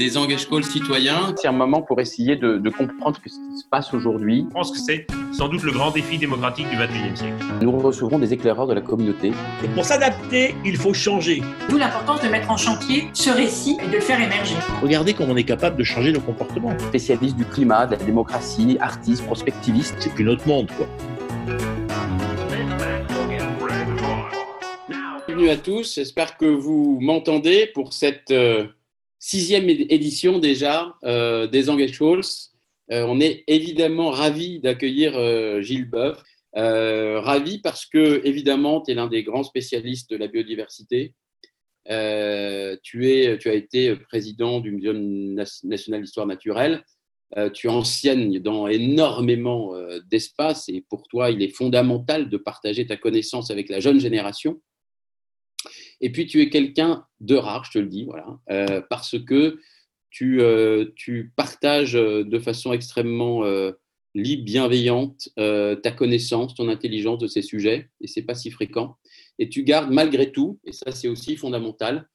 des engagements citoyens. C'est un moment pour essayer de, comprendre ce qui se passe aujourd'hui. Je pense que c'est sans doute le grand défi démocratique du XXIe siècle. Nous recevrons des éclaireurs de la communauté. Et pour s'adapter, il faut changer. D'où l'importance de mettre en chantier ce récit et de le faire émerger. Regardez comment on est capable de changer nos comportements. Spécialistes du climat, de la démocratie, artistes, prospectivistes. C'est plus notre monde, quoi. Bienvenue à tous, j'espère que vous m'entendez pour cette euh, sixième édition déjà euh, des Engage Scholz. Euh, on est évidemment ravi d'accueillir euh, Gilles Boeuf. ravi parce que, évidemment, tu es l'un des grands spécialistes de la biodiversité. tu, es, tu as été président du Muséum national d'histoire naturelle. tu enseignes dans énormément d'espaces et pour toi, il est fondamental de partager ta connaissance avec la jeune génération. Et puis, tu es quelqu'un de rare, je te le dis, voilà, euh, parce que tu, euh, partages euh, de façon extrêmement libre, bienveillante, ta connaissance, ton intelligence de ces sujets, et c'est pas si fréquent. Et tu gardes malgré tout, et ça c'est aussi fondamental,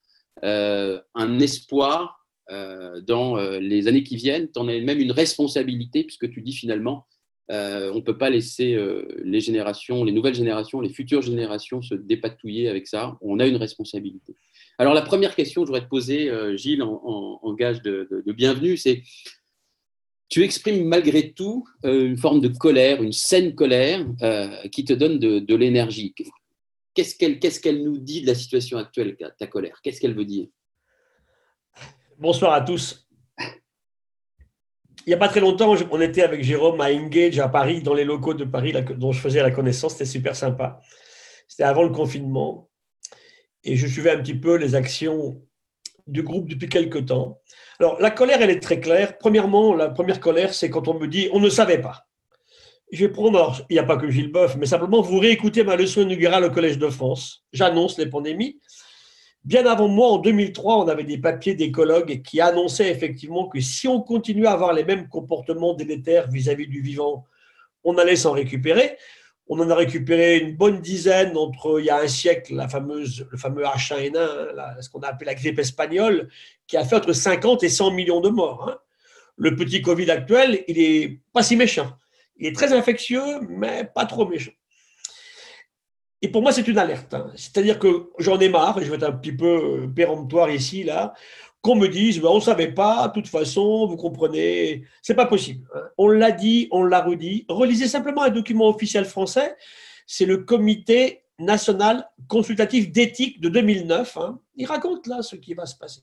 un espoir dans les années qui viennent, tu en as même une responsabilité, puisque tu dis finalement, euh, on ne peut pas laisser euh, les générations, les nouvelles générations, les futures générations se dépatouiller avec ça. On a une responsabilité. Alors la première question que je voudrais te poser, euh, Gilles, en, gage de, bienvenue, c'est tu exprimes malgré tout une forme de colère, une saine colère qui te donne de, l'énergie. Qu'est-ce qu'elle nous dit de la situation actuelle, ta colère? Qu'est-ce qu'elle veut dire? Bonsoir à tous il n'y a pas très longtemps, on était avec Jérôme à Engage à Paris, dans les locaux de Paris dont je faisais la connaissance. C'était super sympa. C'était avant le confinement. Et je suivais un petit peu les actions du groupe depuis quelques temps. Alors, la colère, elle est très claire. Premièrement, la première colère, c'est quand on me dit on ne savait pas. Je vais il n'y a pas que Gilles Boeuf, mais simplement vous réécoutez ma leçon inaugurale au Collège de France. J'annonce les pandémies. Bien avant moi, en 2003, on avait des papiers d'écologues qui annonçaient effectivement que si on continuait à avoir les mêmes comportements délétères vis-à-vis du vivant, on allait s'en récupérer. On en a récupéré une bonne dizaine entre il y a un siècle, la fameuse, le fameux H1N1, hein, ce qu'on a appelé la grippe espagnole, qui a fait entre 50 et 100 millions de morts. Hein. Le petit Covid actuel, il est pas si méchant. Il est très infectieux, mais pas trop méchant. Et pour moi, c'est une alerte. Hein. C'est-à-dire que j'en ai marre, je vais être un petit peu euh, péremptoire ici, là, qu'on me dise, ben, on ne savait pas, de toute façon, vous comprenez, c'est pas possible. Hein. On l'a dit, on l'a redit. Relisez simplement un document officiel français, c'est le Comité national consultatif d'éthique de 2009. Hein. Il raconte là ce qui va se passer.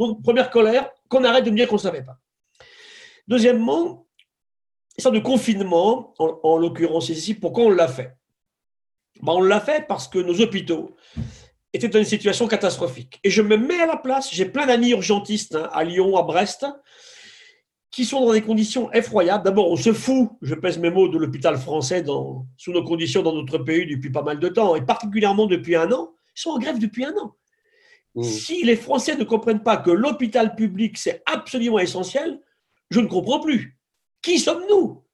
Donc, première colère, qu'on arrête de me dire qu'on ne savait pas. Deuxièmement, sorte de confinement, en, en l'occurrence ici, pourquoi on l'a fait? Ben, on l'a fait parce que nos hôpitaux étaient dans une situation catastrophique. Et je me mets à la place, j'ai plein d'amis urgentistes hein, à Lyon, à Brest, qui sont dans des conditions effroyables. D'abord, on se fout, je pèse mes mots, de l'hôpital français dans, sous nos conditions dans notre pays depuis pas mal de temps, et particulièrement depuis un an. Ils sont en grève depuis un an. Mmh. Si les Français ne comprennent pas que l'hôpital public, c'est absolument essentiel, je ne comprends plus. Qui sommes-nous?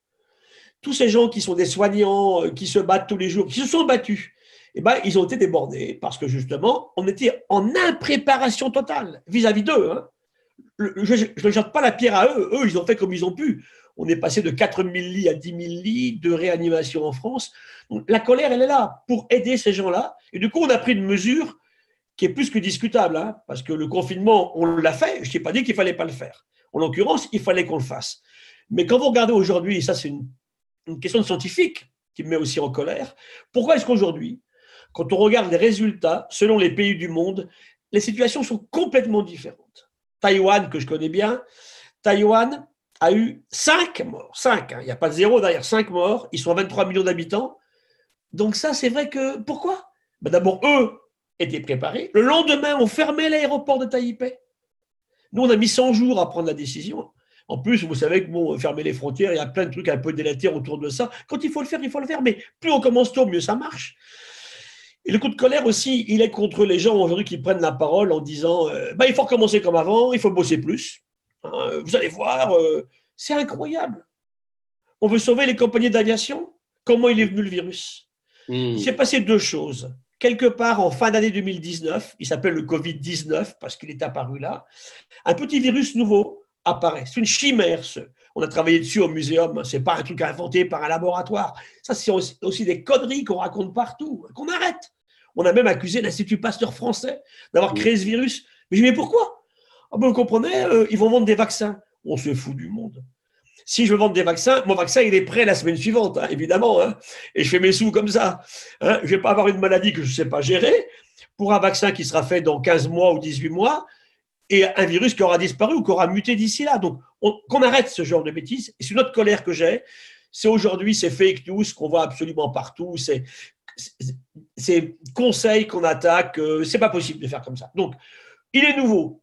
Tous ces gens qui sont des soignants, euh, qui se battent tous les jours, qui se sont battus, eh ben, ils ont été débordés parce que justement, on était en impréparation totale vis-à-vis d'eux. Hein. Je ne jette pas la pierre à eux. Eux, ils ont fait comme ils ont pu. On est passé de 4 000 lits à 10 000 lits de réanimation en France. la colère, elle est là pour aider ces gens-là. Et du coup, on a pris une mesure qui est plus que discutable, hein, parce que le confinement, on l'a fait. Je n'ai pas dit qu'il ne fallait pas le faire. En l'occurrence, il fallait qu'on le fasse. Mais quand vous regardez aujourd'hui, et ça c'est une une question scientifique qui me met aussi en colère. Pourquoi est-ce qu'aujourd'hui, quand on regarde les résultats selon les pays du monde, les situations sont complètement différentes? Taïwan, que je connais bien, Taïwan a eu 5 morts, 5, hein. il n'y a pas de zéro derrière, 5 morts, ils sont 23 millions d'habitants. Donc ça, c'est vrai que... Pourquoi? Ben D'abord, eux étaient préparés. Le lendemain, on fermait l'aéroport de Taipei. Nous, on a mis 100 jours à prendre la décision. En plus, vous savez que bon, fermer les frontières, il y a plein de trucs un peu délétères autour de ça. Quand il faut le faire, il faut le faire. Mais plus on commence tôt, mieux ça marche. Et le coup de colère aussi, il est contre les gens aujourd'hui qui prennent la parole en disant euh, bah, il faut recommencer comme avant, il faut bosser plus. Hein, vous allez voir, euh, c'est incroyable. On veut sauver les compagnies d'aviation? Comment il est venu le virus? Hmm. Il s'est passé deux choses. quelque part en fin d'année 2019, il s'appelle le Covid-19 parce qu'il est apparu là, un petit virus nouveau apparaît. C'est une chimère. ce. On a travaillé dessus au muséum. C'est pas un truc inventé par un laboratoire. Ça, c'est aussi, des conneries qu'on raconte partout, qu'on arrête. On a même accusé l'Institut Pasteur français d'avoir Oui. créé ce virus. Mais je dis, mais pourquoi? Ah ben, Vous comprenez, euh, ils vont vendre des vaccins. On se fout du monde. Si je veux vendre des vaccins, mon vaccin, il est prêt la semaine suivante, hein, évidemment. hein. et je fais mes sous comme ça. Hein. Je ne vais pas avoir une maladie que je ne sais pas gérer pour un vaccin qui sera fait dans 15 mois ou 18 mois et un virus qui aura disparu ou qui aura muté d'ici là. Donc, on- qu'on arrête ce genre de bêtises. Et c'est une autre colère que j'ai. C'est aujourd'hui ces fake news qu'on voit absolument partout. C'est- ces conseils qu'on attaque. euh, c'est pas possible de faire comme ça. Donc, il est nouveau.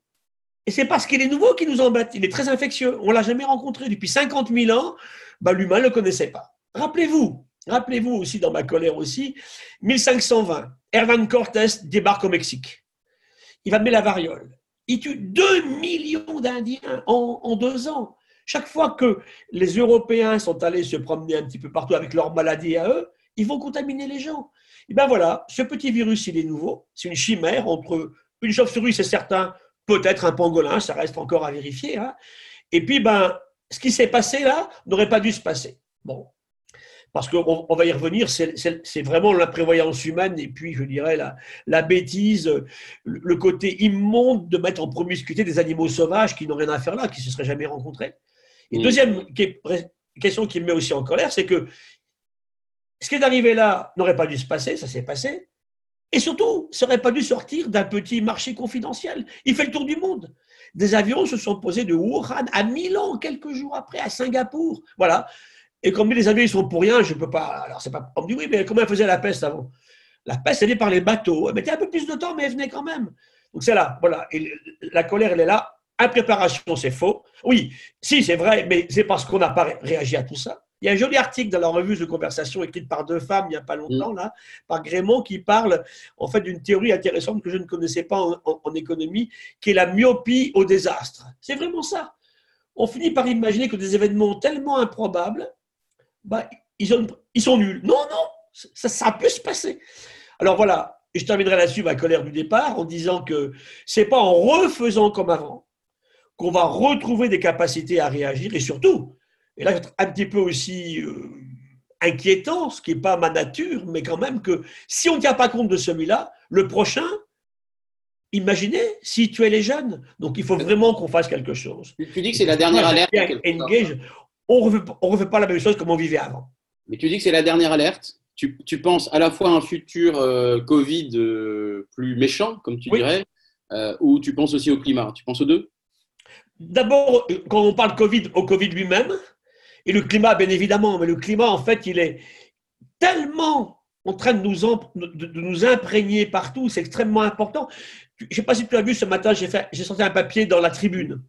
Et c'est parce qu'il est nouveau qui nous embête. Il est très infectieux. On l'a jamais rencontré depuis 50 000 ans. Bah, L'humain ne le connaissait pas. Rappelez-vous, rappelez-vous aussi dans ma colère aussi, 1520, Hernan Cortés débarque au Mexique. Il va mettre la variole. Il tue 2 millions d'Indiens en, deux ans. Chaque fois que les Européens sont allés se promener un petit peu partout avec leurs maladies à eux, ils vont contaminer les gens. Et bien voilà, ce petit virus, il est nouveau. C'est une chimère entre une chauve-souris, c'est certain, peut-être un pangolin, ça reste encore à vérifier. hein. Et puis, ben, ce qui s'est passé là n'aurait pas dû se passer. Bon. Parce qu'on on va y revenir, c'est- vraiment l'imprévoyance humaine et puis, je dirais, la, la bêtise, le, le côté immonde de mettre en promiscuité des animaux sauvages qui n'ont rien à faire là, qui ne se seraient jamais rencontrés. Et Mm. deuxième question qui me met aussi en colère, c'est que ce qui est arrivé là n'aurait pas dû se passer, ça s'est passé. Et surtout, ça n'aurait pas dû sortir d'un petit marché confidentiel. Il fait le tour du monde. Des avions se sont posés de Wuhan à Milan quelques jours après, à Singapour. Voilà. Et comme les avions ils sont pour rien, je ne peux pas. Alors, c'est pas. On me dit oui, mais comment elle faisait la peste avant? La peste, elle est par les bateaux. Elle mettait un peu plus de temps, mais elle venait quand même. Donc, c'est là. Voilà. Et la colère, elle est là. Impréparation, c'est faux. Oui, si, c'est vrai, mais c'est parce qu'on n'a pas ré- réagi à tout ça. Il y a un joli article dans la revue de conversation écrite par deux femmes il n'y a pas longtemps, là, par Grémont, qui parle en fait d'une théorie intéressante que je ne connaissais pas en, en- en économie, qui est la myopie au désastre. C'est vraiment ça. On finit par imaginer que des événements tellement improbables, bah, ils, ont- ils sont nuls. Non, non, ça, ça peut se passer. Alors voilà, et je terminerai là-dessus ma colère du départ en disant que c'est pas en refaisant comme avant qu'on va retrouver des capacités à réagir et surtout, et là un petit peu aussi euh, inquiétant, ce qui n'est pas ma nature, mais quand même que si on ne tient pas compte de celui-là, le prochain, imaginez si tu es les jeunes. Donc il faut vraiment qu'on fasse quelque chose. Tu, tu dis que c'est la dernière alerte. Engage, on ne refait, pas- on refait pas la même chose comme on vivait avant. Mais tu dis que c'est la dernière alerte. Tu, tu penses à la fois à un futur euh, Covid euh, plus méchant, comme tu Oui. dirais, euh, ou tu penses aussi au climat? Tu penses aux deux? D'abord, quand on parle Covid, au Covid lui-même, et le climat, bien évidemment, mais le climat, en fait, il est tellement en train de nous, em- de, de nous imprégner partout, c'est extrêmement important. Je ne sais pas si tu as vu ce matin, j'ai sorti un papier dans la tribune.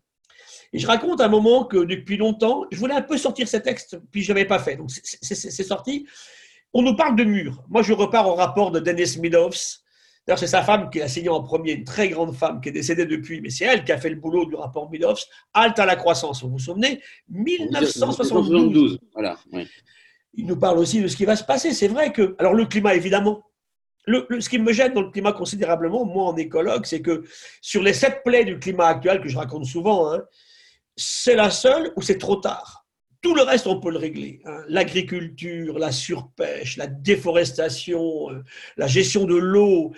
Et je raconte un moment que depuis longtemps, je voulais un peu sortir ces textes, puis je n'avais pas fait. Donc c'est- sorti. On nous parle de murs. Moi, je repars au rapport de Dennis Meadows. D'ailleurs, c'est sa femme qui a signé en premier, une très grande femme qui est décédée depuis, mais c'est elle qui a fait le boulot du rapport Meadows. Halte à la croissance, vous vous souvenez? 1972. 1972. Voilà. oui. Il nous parle aussi de ce qui va se passer. C'est vrai que, alors le climat, évidemment, le- le- ce qui me gêne dans le climat considérablement, moi en écologue, c'est que sur les sept plaies du climat actuel que je raconte souvent, hein, c'est la seule où c'est trop tard? Tout le reste, on peut le régler. hein. L'agriculture, la surpêche, la déforestation, euh, la gestion de l'eau,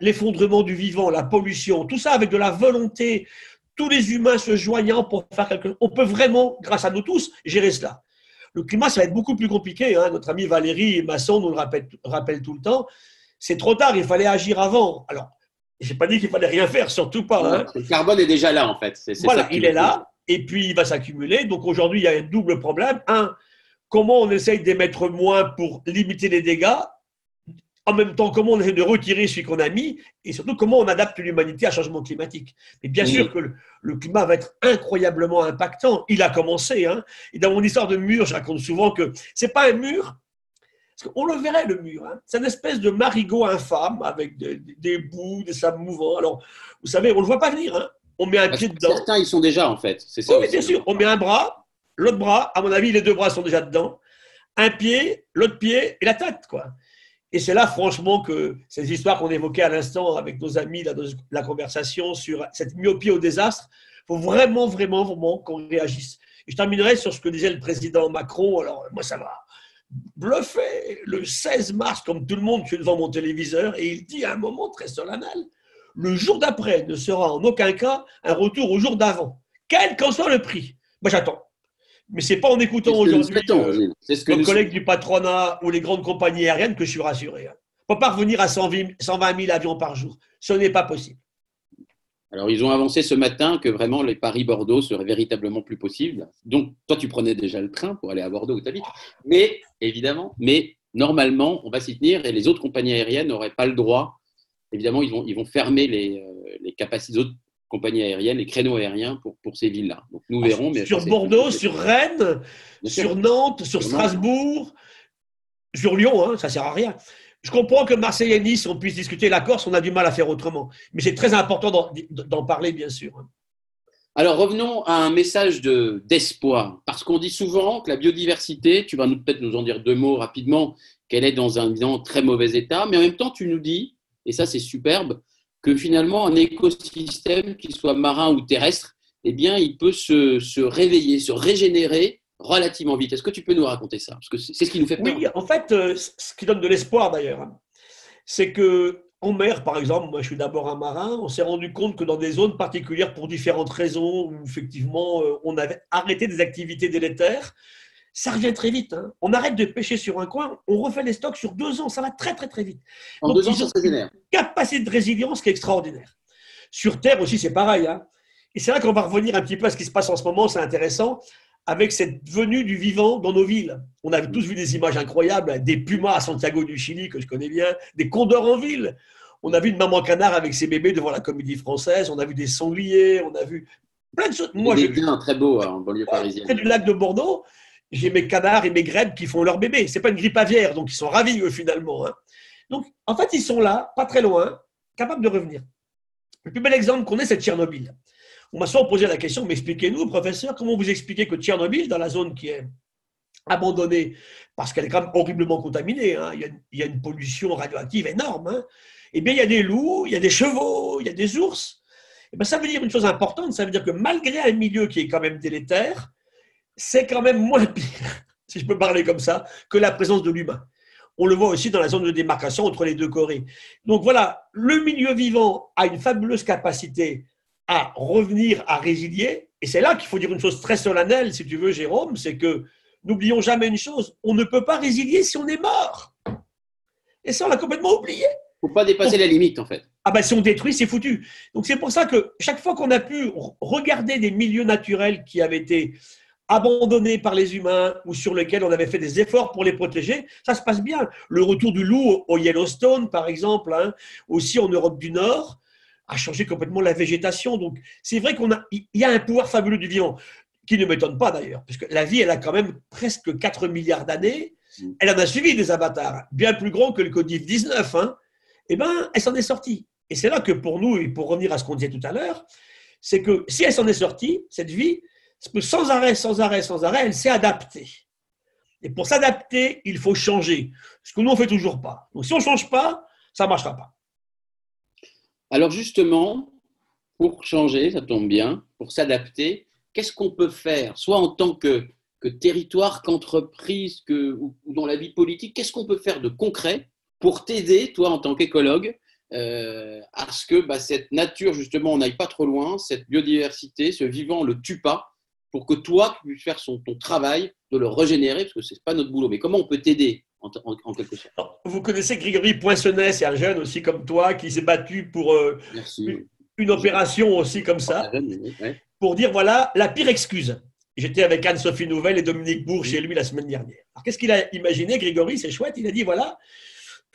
l'effondrement du vivant, la pollution, tout ça avec de la volonté, tous les humains se joignant pour faire quelque chose. On peut vraiment, grâce à nous tous, gérer cela. Le climat, ça va être beaucoup plus compliqué. hein. Notre ami Valérie Masson nous le rappelle, rappelle tout le temps. C'est trop tard, il fallait agir avant. Alors, je n'ai pas dit qu'il fallait rien faire, surtout pas. hein. Le carbone est déjà là, en fait. Voilà, il est là, et puis il va s'accumuler. Donc aujourd'hui, il y a un double problème. Un, comment on essaye d'émettre moins pour limiter les dégâts En même temps, comment on essaie de retirer celui qu'on a mis Et surtout, comment on adapte l'humanité à changement climatique Mais bien sûr que le, le climat va être incroyablement impactant. Il a commencé. Hein. Et dans mon histoire de mur, je raconte souvent que c'est pas un mur. Parce qu'on le verrait, le mur. hein. C'est une espèce de marigot infâme avec des, des bouts, des sables mouvants. Alors, vous savez, on ne le voit pas venir. hein. On met un pied dedans. Certains, ils sont déjà, en fait. C'est ça. Oui, mais bien sûr. On met un bras, l'autre bras, à mon avis, les deux bras sont déjà dedans. Un pied, l'autre pied et la tête, quoi. Et c'est là, franchement, que ces histoires qu'on évoquait à l'instant avec nos amis, dans la conversation sur cette myopie au désastre, il faut vraiment, vraiment, vraiment qu'on réagisse. Et je terminerai sur ce que disait le président Macron. Alors, moi, ça va bluffé. Le 16 mars, comme tout le monde, je suis devant mon téléviseur et il dit à un moment très solennel le jour d'après ne sera en aucun cas un retour au jour d'avant, quel qu'en soit le prix. Moi, j'attends. Mais ce n'est pas en écoutant aujourd'hui euh, nos collègues du patronat ou les grandes compagnies aériennes que je suis rassuré. Hein. On ne peut pas revenir à 120 000 avions par jour. Ce n'est pas possible. Alors, ils ont avancé ce matin que vraiment les Paris-Bordeaux seraient véritablement plus possibles. Donc, toi, tu prenais déjà le train pour aller à Bordeaux où tu habites. Mais, évidemment, mais normalement, on va s'y tenir et les autres compagnies aériennes n'auraient pas le droit. Évidemment, ils vont, ils vont fermer les, euh, les capacités d'autres compagnies aériennes, les créneaux aériens pour, pour ces villes-là. Donc, nous ah, verrons. Mais sur Bordeaux, sur Rennes, sur Nantes, sur Strasbourg, sur Lyon, hein, ça ne sert à rien. Je comprends que Marseille et Nice, on puisse discuter la Corse, on a du mal à faire autrement. Mais c'est très important d'en parler, bien sûr. Alors revenons à un message d'espoir, parce qu'on dit souvent que la biodiversité, tu vas peut-être nous en dire deux mots rapidement, qu'elle est dans un très mauvais état, mais en même temps tu nous dis, et ça c'est superbe, que finalement un écosystème, qu'il soit marin ou terrestre, eh bien il peut se, se réveiller, se régénérer relativement vite. Est-ce que tu peux nous raconter ça? Parce que c'est ce qui nous fait peur. Oui, en fait, euh, ce qui donne de l'espoir d'ailleurs, c'est que en mer, par exemple, moi je suis d'abord un marin, on s'est rendu compte que dans des zones particulières, pour différentes raisons, où effectivement euh, on avait arrêté des activités délétères, ça revient très vite. Hein. On arrête de pêcher sur un coin, on refait les stocks sur deux ans, ça va très très très vite. En deux ans, ça. Capacité de résilience qui est extraordinaire. Sur Terre aussi, c'est pareil. Hein. Et c'est là qu'on va revenir un petit peu à ce qui se passe en ce moment, c'est intéressant avec cette venue du vivant dans nos villes. On a tous vu des images incroyables, des pumas à Santiago du Chili, que je connais bien, des condors en ville. On a vu une maman canard avec ses bébés devant la comédie française, on a vu des sangliers, on a vu plein de choses. Moi, j'ai bien très beau hein, en banlieue parisienne. Près du lac de Bordeaux, j'ai mes canards et mes grèbes qui font leur bébé. C'est pas une grippe aviaire, donc ils sont ravis eux finalement. Hein. Donc en fait, ils sont là, pas très loin, capables de revenir. Le plus bel exemple qu'on ait, c'est Tchernobyl. On m'a souvent posé la question, mais expliquez-nous, professeur, comment vous expliquez que Tchernobyl, dans la zone qui est abandonnée, parce qu'elle est quand même horriblement contaminée, hein, il, y a, une pollution radioactive énorme, hein, eh bien, il y a des loups, il y a des chevaux, il y a des ours. Eh ça veut dire une chose importante, ça veut dire que malgré un milieu qui est quand même délétère, c'est quand même moins pire, si je peux parler comme ça, que la présence de l'humain. On le voit aussi dans la zone de démarcation entre les deux Corées. Donc voilà, le milieu vivant a une fabuleuse capacité à revenir à résilier. Et c'est là qu'il faut dire une chose très solennelle, si tu veux, Jérôme, c'est que n'oublions jamais une chose, on ne peut pas résilier si on est mort. Et ça, on l'a complètement oublié. Faut pas dépasser la limite, en fait. Ah ben, si on détruit, c'est foutu. Donc c'est pour ça que chaque fois qu'on a pu regarder des milieux naturels qui avaient été abandonnés par les humains ou sur lesquels on avait fait des efforts pour les protéger, ça se passe bien. Le retour du loup au Yellowstone, par exemple, hein, aussi en Europe du Nord, a changé complètement la végétation. Donc, c'est vrai qu'on a, il y a un pouvoir fabuleux du vivant, qui ne m'étonne pas d'ailleurs, puisque la vie, elle a quand même presque 4 milliards d'années. Mm. Elle en a suivi des avatars, bien plus grands que le Codif 19. Hein. Eh bien, elle s'en est sortie. Et c'est là que pour nous, et pour revenir à ce qu'on disait tout à l'heure, c'est que si elle s'en est sortie, cette vie, sans arrêt, sans arrêt, sans arrêt, elle s'est adaptée. Et pour s'adapter, il faut changer. Ce que nous, on ne fait toujours pas. Donc si on ne change pas, ça ne marchera pas. Alors justement, pour changer, ça tombe bien, pour s'adapter, qu'est-ce qu'on peut faire, soit en tant que, territoire, qu'entreprise, que, ou, dans la vie politique, qu'est-ce qu'on peut faire de concret pour t'aider, toi, en tant qu'écologue, euh, à ce que bah, cette nature, justement, on n'aille pas trop loin, cette biodiversité, ce vivant, le tue pas, pour que toi, tu puisses faire son, ton travail de le régénérer, parce que ce n'est pas notre boulot. Mais comment on peut t'aider en, quelque sorte? vous connaissez Grégory Poinçonnet, c'est un jeune aussi comme toi qui s'est battu pour euh, une, opération aussi comme ça, pour dire voilà la pire excuse. J'étais avec Anne-Sophie Nouvelle et Dominique Bourg chez lui la semaine dernière. Alors qu'est-ce qu'il a imaginé, Grégory? C'est chouette. Il a dit voilà,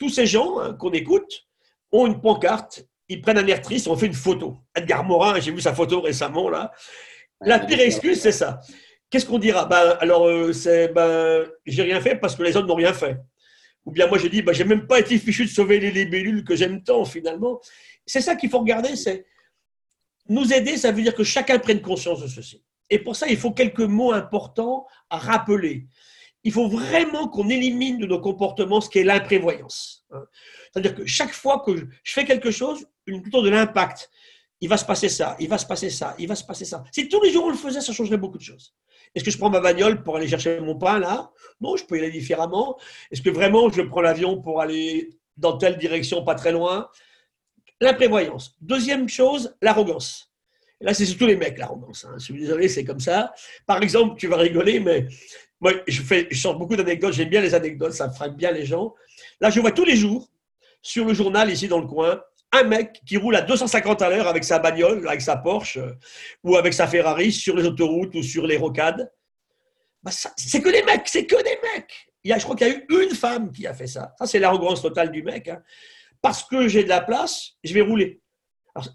tous ces gens hein, qu'on écoute ont une pancarte, ils prennent un air triste, on fait une photo. Edgar Morin, j'ai vu sa photo récemment là. La pire excuse, c'est ça. Qu'est-ce qu'on dira? Ben, Alors, euh, c'est ben, j'ai rien fait parce que les autres n'ont rien fait. Ou bien moi, j'ai dit, ben, j'ai même pas été fichu de sauver les libellules que j'aime tant, finalement. C'est ça qu'il faut regarder, c'est nous aider, ça veut dire que chacun prenne conscience de ceci. Et pour ça, il faut quelques mots importants à rappeler. Il faut vraiment qu'on élimine de nos comportements ce qui est l'imprévoyance. C'est-à-dire que chaque fois que je fais quelque chose, une plutôt de l'impact. Il va se passer ça, il va se passer ça, il va se passer ça. Si tous les jours on le faisait, ça changerait beaucoup de choses. Est-ce que je prends ma bagnole pour aller chercher mon pain là? Non, je peux y aller différemment. Est-ce que vraiment je prends l'avion pour aller dans telle direction, pas très loin? L'imprévoyance. Deuxième chose, l'arrogance. Là, c'est surtout les mecs, l'arrogance. hein. Je suis désolé, c'est comme ça. Par exemple, tu vas rigoler, mais moi, je, fais, je sors beaucoup d'anecdotes. J'aime bien les anecdotes, ça frappe bien les gens. Là, je vois tous les jours, sur le journal, ici dans le coin, un mec qui roule à 250 à l'heure avec sa bagnole, avec sa Porsche euh, ou avec sa Ferrari sur les autoroutes ou sur les rocades. Bah, c'est que des mecs, c'est que des mecs. Il y a, je crois qu'il y a eu une femme qui a fait ça. Ça, c'est l'arrogance totale du mec. hein. Parce que j'ai de la place, je vais rouler.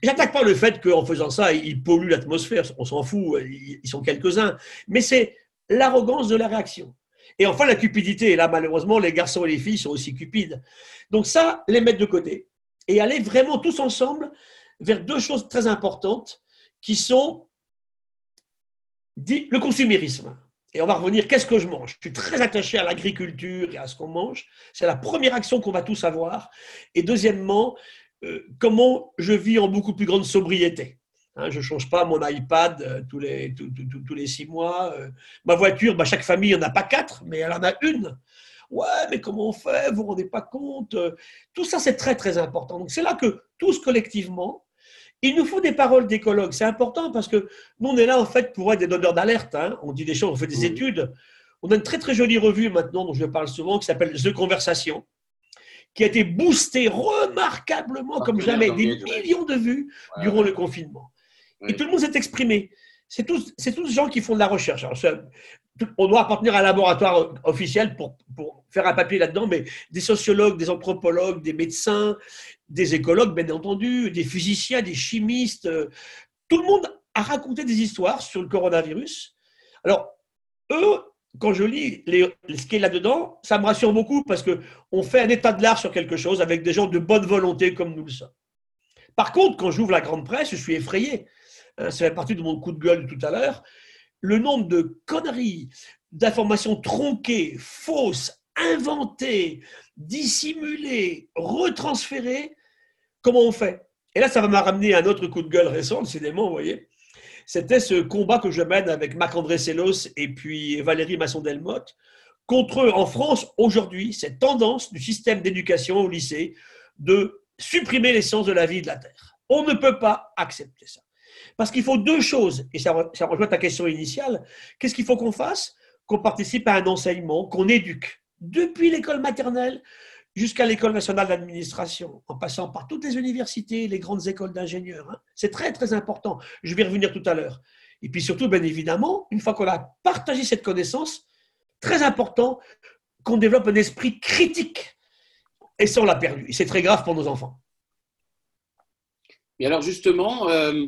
J'attaque pas le fait qu'en faisant ça, ils polluent l'atmosphère, on s'en fout, ils sont quelques-uns. Mais c'est l'arrogance de la réaction. Et enfin, la cupidité. Et là, malheureusement, les garçons et les filles sont aussi cupides. Donc ça, les mettre de côté. Et aller vraiment tous ensemble vers deux choses très importantes qui sont dit, le consumérisme. Et on va revenir, qu'est-ce que je mange? Je suis très attaché à l'agriculture et à ce qu'on mange. C'est la première action qu'on va tous avoir. Et deuxièmement, euh, comment je vis en beaucoup plus grande sobriété. Hein, je ne change pas mon iPad euh, tous, les, tous, tous- tous- tous les six mois. euh. ma voiture, bah, chaque famille n'en a pas quatre, mais elle en a une. Ouais, mais comment on fait? Vous ne vous rendez pas compte? Tout ça, c'est très, très important. Donc, c'est là que tous collectivement, il nous faut des paroles d'écologues. C'est important parce que nous, on est là, en fait, pour être des donneurs d'alerte. hein. On dit des choses, on fait des Mhm. études. On a une très, très jolie revue maintenant, dont je parle souvent, qui s'appelle The Conversation, qui a été boostée remarquablement, comme jamais, des millions de vues durant le confinement. Et tout le monde s'est exprimé. C'est tous, c'est tous des gens qui font de la recherche. Alors, on doit appartenir à un laboratoire officiel pour, pour faire un papier là-dedans, mais des sociologues, des anthropologues, des médecins, des écologues, bien entendu, des physiciens, des chimistes. euh, Tout le monde a raconté des histoires sur le coronavirus. Alors, eux, quand je lis les, ce qui est là-dedans, ça me rassure beaucoup parce qu'on fait un état de l'art sur quelque chose avec des gens de bonne volonté comme nous le sommes. Par contre, quand j'ouvre la grande presse, je suis effrayé. Hein, Ça fait partie de mon coup de gueule tout à l'heure. Le nombre de conneries, d'informations tronquées, fausses, inventées, dissimulées, retransférées, comment on fait? Et là, ça va me ramener à un autre coup de gueule récent, décidément, vous voyez. C'était ce combat que je mène avec Marc-André Sellos et puis Valérie Masson-Delmotte contre, en France, aujourd'hui, cette tendance du système d'éducation au lycée de supprimer l'essence de la vie de la Terre. On ne peut pas accepter ça. Parce qu'il faut deux choses, et ça, re- ça rejoint ta question initiale. Qu'est-ce qu'il faut qu'on fasse? Qu'on participe à un enseignement, qu'on éduque, depuis l'école maternelle jusqu'à l'école nationale d'administration, en passant par toutes les universités, les grandes écoles d'ingénieurs. hein. C'est très, très important. Je vais y revenir tout à l'heure. Et puis surtout, bien évidemment, une fois qu'on a partagé cette connaissance, très important qu'on développe un esprit critique. Et ça, on l'a perdu. Et c'est très grave pour nos enfants. Et alors justement, euh,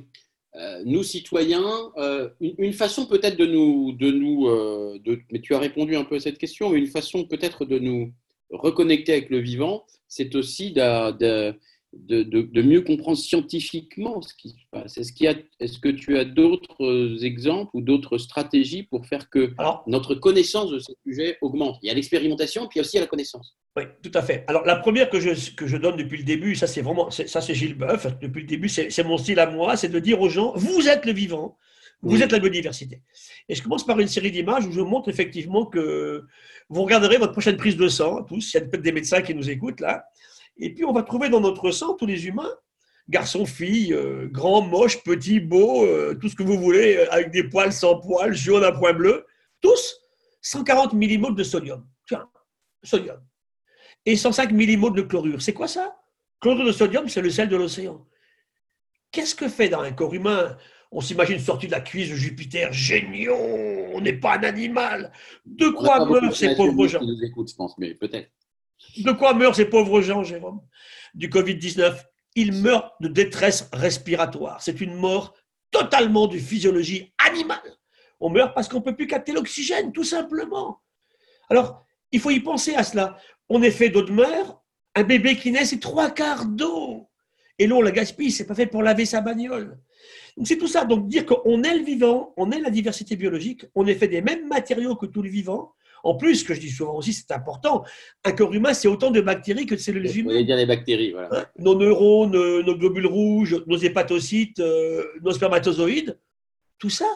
euh, nous citoyens, euh, une, façon peut-être de nous, de nous euh, de- mais tu as répondu un peu à cette question, une façon peut-être de nous reconnecter avec le vivant, c'est aussi de, de, de- de mieux comprendre scientifiquement ce qui se passe. Est-ce, qu'il y a, est-ce que tu as d'autres exemples ou d'autres stratégies pour faire que Alors, notre connaissance de ce sujet augmente? Il y a l'expérimentation, puis il y a aussi la connaissance. Oui, tout à fait. Alors, la première que je, que je donne depuis le début, ça c'est vraiment, c'est- ça c'est Gilles Boeuf, depuis le début, c'est c'est mon style à moi, c'est de dire aux gens, vous êtes le vivant, vous Oui. êtes la biodiversité. Et je commence par une série d'images où je montre effectivement que vous regarderez votre prochaine prise de sang, tous, il y a peut-être des médecins qui nous écoutent là, et puis on va trouver dans notre sang, tous les humains, garçons, filles, euh, grands, moches, petits, beaux, euh, tout ce que vous voulez, euh, avec des poils, sans poils, jaunes à point bleu, tous 140 millimoles de sodium. Tiens, sodium et 105 millimoles de chlorure. C'est quoi ça? Chlorure de sodium, c'est le sel de l'océan. Qu'est-ce que fait dans un corps humain? On s'imagine sorti de la cuisse de Jupiter, géniaux, on n'est pas un animal. De quoi meurent ces pauvres gens? qui nous écoutent, je pense, mais peut-être. De quoi meurent ces pauvres gens, Jérôme? Du Covid-19 Ils meurent de détresse respiratoire. C'est une mort totalement de physiologie animale. On meurt parce qu'on ne peut plus capter l'oxygène, tout simplement. Alors, il faut y penser à cela. On est fait d'eau de mer. Un bébé qui naît, c'est trois quarts d'eau. Et l'eau, on la gaspille. C'est pas fait pour laver sa bagnole. Donc, c'est tout ça. Donc, dire qu'on est le vivant, on est la diversité biologique, on est fait des mêmes matériaux que tout le vivant, En plus, ce que je dis souvent aussi, c'est important, un corps humain, c'est autant de bactéries que de cellules Vous humaines. voulez dire les bactéries, voilà. Hein, Nos neurones, euh, nos globules rouges, nos hépatocytes, euh, nos spermatozoïdes, tout ça,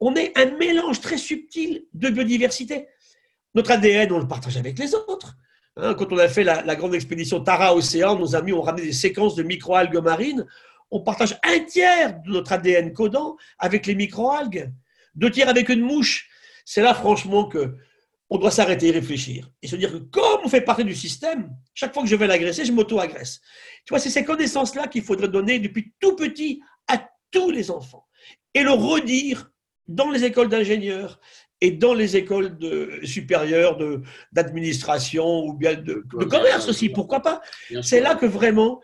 on est un mélange très subtil de biodiversité. Notre ADN, on le partage avec les autres. Hein, quand on a fait la, la grande expédition Tara Océan, nos amis ont ramené des séquences de microalgues marines. On partage un tiers de notre ADN codant avec les microalgues, deux tiers avec une mouche. C'est là, franchement, que on doit s'arrêter et réfléchir. Et se dire que comme on fait partie du système, chaque fois que je vais l'agresser, je m'auto-agresse. Tu vois, c'est ces connaissances-là qu'il faudrait donner depuis tout petit à tous les enfants. Et le redire dans les écoles d'ingénieurs et dans les écoles de, supérieures de- d'administration ou bien de, commerce aussi, pourquoi pas? C'est là que vraiment,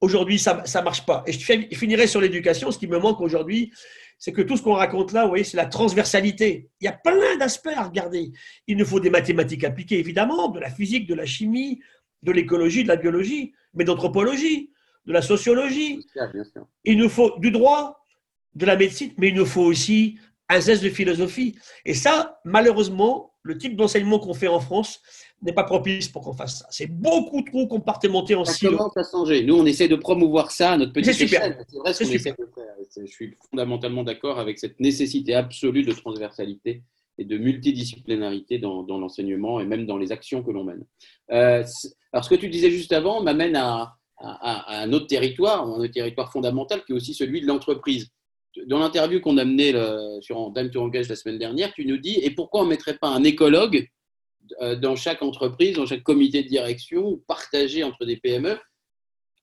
aujourd'hui, ça ne marche pas. Et je finirai sur l'éducation. Ce qui me manque aujourd'hui, c'est que tout ce qu'on raconte là, vous voyez, c'est la transversalité. Il y a plein d'aspects à regarder. Il nous faut des mathématiques appliquées, évidemment, de la physique, de la chimie, de l'écologie, de la biologie, mais d'anthropologie, de la sociologie. Bien sûr, bien sûr. Il nous faut du droit, de la médecine, mais il nous faut aussi un zeste de philosophie. Et ça, malheureusement, le type d'enseignement qu'on fait en France n'est pas propice pour qu'on fasse ça. C'est beaucoup trop compartimenté en Ça silo. commence à changer. Nous, on essaie de promouvoir ça à notre petite C'est super. C'est vrai ce qu'on essaie de faire. Je suis fondamentalement d'accord avec cette nécessité absolue de transversalité et de multidisciplinarité dans, dans l'enseignement et même dans les actions que l'on mène. Euh, alors, ce que tu disais juste avant m'amène à, à- à un autre territoire, un autre territoire fondamental qui est aussi celui de l'entreprise. Dans l'interview qu'on a menée le- sur Time to Engage la semaine dernière, tu nous dis et pourquoi on ne mettrait pas un écologue dans chaque entreprise, dans chaque comité de direction, partagé entre des PME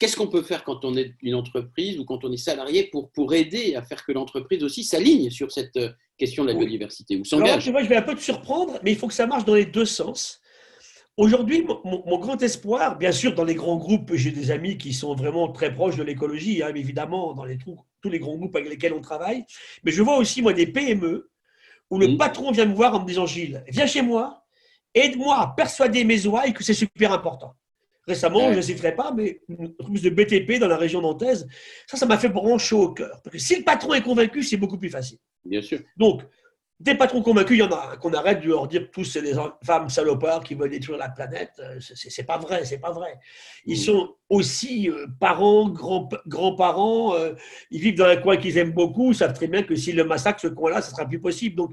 Qu'est-ce qu'on peut faire quand on est une entreprise ou quand on est salarié pour, pour aider à faire que l'entreprise aussi s'aligne sur cette euh, question de la biodiversité ou s'engage? Vois, je vais un peu te surprendre, mais il faut que ça marche dans les deux sens. Aujourd'hui, mon, grand espoir, bien sûr, dans les grands groupes, j'ai des amis qui sont vraiment très proches de l'écologie, hein, évidemment, dans les, tous les grands groupes avec lesquels on travaille. Mais je vois aussi, moi, des PME où le Mhm. patron vient me voir en me disant Gilles, viens chez moi, aide-moi à persuader mes ouailles que c'est super important. Récemment, je ne citerai pas, mais une entreprise de BTP dans la région nantaise, ça, ça m'a fait chaud au cœur. Parce que si le patron est convaincu, c'est beaucoup plus facile. Bien sûr. Donc, des patrons convaincus, il y en a un, qu'on arrête de leur dire que tous c'est des femmes salopards qui veulent détruire la planète. Euh, c'est- pas vrai, c'est pas vrai. Ils Mm. sont aussi euh, parents, grands- grands-parents, euh, ils vivent dans un coin qu'ils aiment beaucoup, ils savent très bien que s'ils le massacrent, ce coin-là, ce sera plus possible. Donc,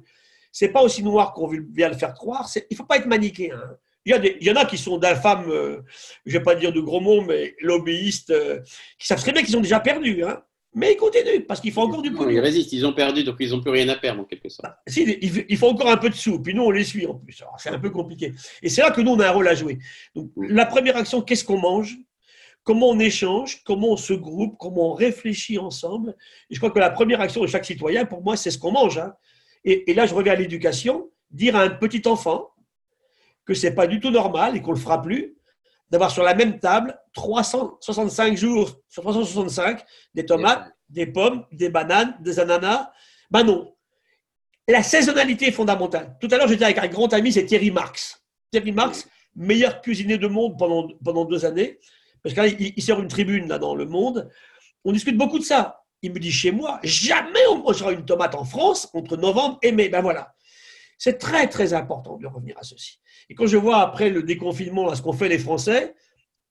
c'est pas aussi noir qu'on veut bien le faire croire. C'est- Il faut pas être manichéen. hein. Il y, a des- il y en a qui sont d'infâmes, euh, je vais pas dire de gros mots, mais lobbyistes, euh, qui savent très bien qu'ils ont déjà perdu. hein. Mais ils continuent, parce qu'il faut encore du Non, pognon. ils résistent, ils ont perdu, donc ils n'ont plus rien à perdre en quelque sorte. Si, il il faut encore un peu de sous, puis nous, on les suit en plus. C'est un peu compliqué. Et c'est là que nous, on a un rôle à jouer. Donc, la première action, qu'est-ce qu'on mange? Comment on échange? Comment on se groupe? Comment on réfléchit ensemble? Et je crois que la première action de chaque citoyen, pour moi, c'est ce qu'on mange. hein. Et, là, je reviens à l'éducation. Dire à un petit enfant que c'est pas du tout normal et qu'on le fera plus, d'avoir sur la même table 365 jours sur 365 des tomates, des pommes, des bananes, des ananas. Ben non. La saisonnalité est fondamentale. Tout à l'heure, j'étais avec un grand ami, c'est Thierry Marx. Thierry Marx, meilleur cuisinier du monde pendant, pendant deux années, parce qu'il il, il sort une tribune là dans le monde. On discute beaucoup de ça. Il me dit chez moi, jamais on mangera une tomate en France entre novembre et mai. Ben voilà. C'est très, très important de revenir à ceci. Et quand je vois après le déconfinement, là, ce qu'ont fait les Français,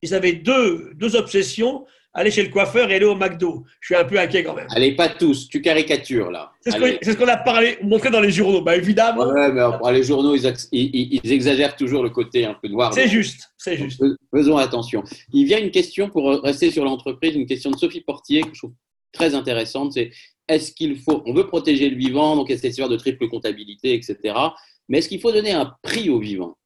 ils avaient deux, deux obsessions aller chez le coiffeur et aller au McDo. Je suis un peu inquiet quand même. Allez, pas tous, tu caricatures là. C'est ce qu'on a parlé, montré dans les journaux. Bah, évidemment, Ouais, mais les journaux, ils, exagèrent toujours le côté un peu noir. c'est juste, c'est juste. fais- Faisons attention. Il vient une question pour rester sur l'entreprise, une question de Sophie Portier que je trouve très intéressante. C'est est-ce qu'il faut, on veut protéger le vivant, donc il y a cette histoire de triple comptabilité, etc. Mais est-ce qu'il faut donner un prix au vivant?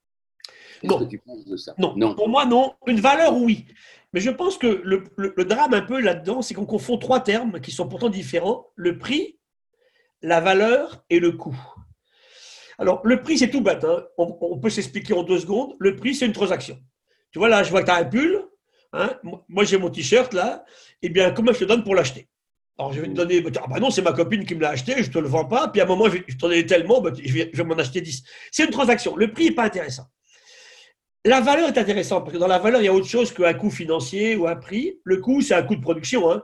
Qu'est-ce Non. que tu penses de ça? Non. Non. Pour moi, non. Une valeur, oui. Mais je pense que le, le- le drame un peu là-dedans, c'est qu'on confond trois termes qui sont pourtant différents le prix, la valeur et le coût. Alors, le prix, c'est tout bête. hein. On, on peut s'expliquer en deux secondes. Le prix, c'est une transaction. Tu vois, là, je vois que tu as un pull. hein. Moi, j'ai mon t-shirt là. Eh bien, comment je te donne pour l'acheter? Alors, je vais te donner. Ah, bah non, c'est ma copine qui me l'a acheté, je ne te le vends pas. Puis à un moment, je t'en ai tellement, bah, je vais, je vais m'en acheter 10. C'est une transaction. Le prix n'est pas intéressant. La valeur est intéressante parce que dans la valeur, il y a autre chose qu'un coût financier ou un prix. Le coût, c'est un coût de production. hein.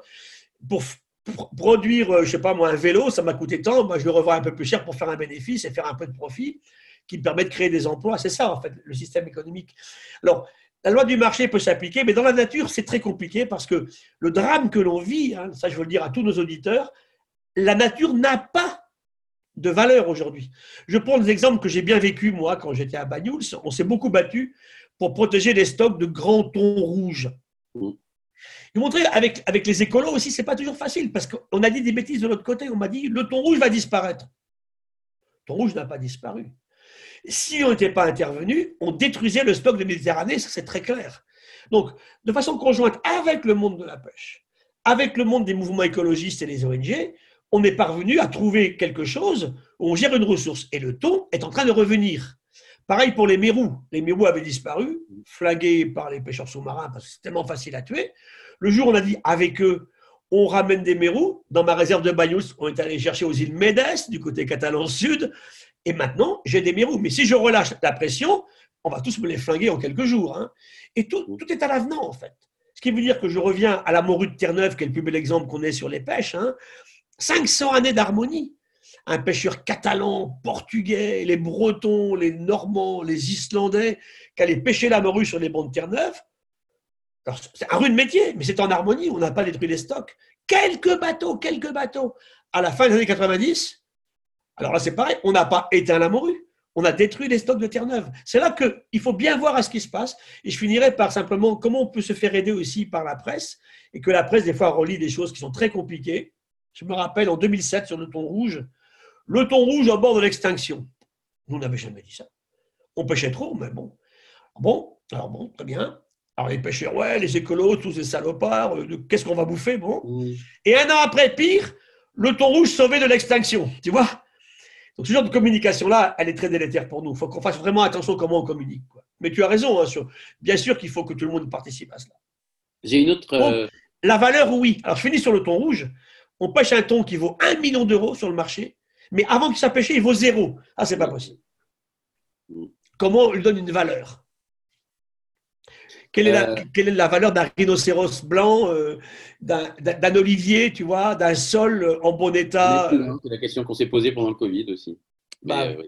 Pour, pour produire, euh, je sais pas moi, un vélo, ça m'a coûté tant. Moi, je le revends un peu plus cher pour faire un bénéfice et faire un peu de profit. qui permet de créer des emplois. C'est ça, en fait, le système économique. Alors, la loi du marché peut s'appliquer, mais dans la nature, c'est très compliqué parce que le drame que l'on vit, hein, ça je veux le dire à tous nos auditeurs, la nature n'a pas de valeur aujourd'hui. Je prends des exemples que j'ai bien vécu, moi, quand j'étais à Banyuls. On s'est beaucoup battu pour protéger les stocks de grands thons rouges. Mm. Je montrer avec, avec les écolos aussi, c'est pas toujours facile parce qu'on a dit des bêtises de l'autre côté. On m'a dit le thon rouge va disparaître. Le thon rouge n'a pas disparu. Si on n'était pas intervenu, on détruisait le stock de Méditerranée, c'est très clair. Donc, de façon conjointe avec le monde de la pêche, avec le monde des mouvements écologistes et les ONG, on est parvenu à trouver quelque chose où on gère une ressource. Et le thon est en train de revenir. Pareil pour les mérous. Les mérous avaient disparu, flagués par les pêcheurs sous-marins parce que c'est tellement facile à tuer. Le jour où on a dit avec eux, on ramène des mérous. Dans ma réserve de Banyuls, on est allé chercher aux îles Médès, du côté catalan sud. Et maintenant, j'ai des mérous. Mais si je relâche la pression, on va tous me les flinguer en quelques jours. hein. Et tout, tout est à l'avenant, en fait. Ce qui veut dire que je reviens à la morue de Terre-Neuve, qui est le plus bel exemple qu'on ait sur les pêches. hein. 500 années d'harmonie. Un pêcheur catalan, portugais, les Bretons, les Normands, les Islandais, qui allaient pêcher la morue sur les bancs de Terre-Neuve. C'est un rude métier, mais c'est en harmonie, on n'a pas détruit les stocks. Quelques bateaux, quelques bateaux. À la fin des années 90, alors là c'est pareil, on n'a pas éteint la morue, on a détruit les stocks de Terre-Neuve. C'est là qu'il faut bien voir à ce qui se passe. Et je finirai par simplement comment on peut se faire aider aussi par la presse, et que la presse, des fois, relie des choses qui sont très compliquées. Je me rappelle en 2007 sur le thon rouge, le thon rouge au bord de l'extinction. Nous n'avons jamais dit ça. On pêchait trop, mais bon. Bon, alors bon, très bien. Alors les pêcheurs, ouais, les écolos, tous ces salopards, euh, qu'est-ce qu'on va bouffer? Bon. Et un an après, pire, le thon rouge sauvé de l'extinction. Tu vois? Donc ce genre de communication-là, elle est très délétère pour nous. Il faut qu'on fasse vraiment attention comment on communique. quoi. Mais tu as raison, hein, sur- bien sûr qu'il faut que tout le monde participe à cela. J'ai une autre. Euh, La valeur, oui. Alors je finis sur le thon rouge. On pêche un thon qui vaut 1 million d'euros sur le marché, mais avant qu'il soit pêché, il vaut zéro. Ah, c'est pas possible. Comment on lui donne une valeur? Quelle est, la, Euh. quelle est la valeur d'un rhinocéros blanc, euh, d'un olivier, tu vois, d'un sol en bon état euh, C'est la question qu'on s'est posée pendant le Covid aussi. Bah, oui.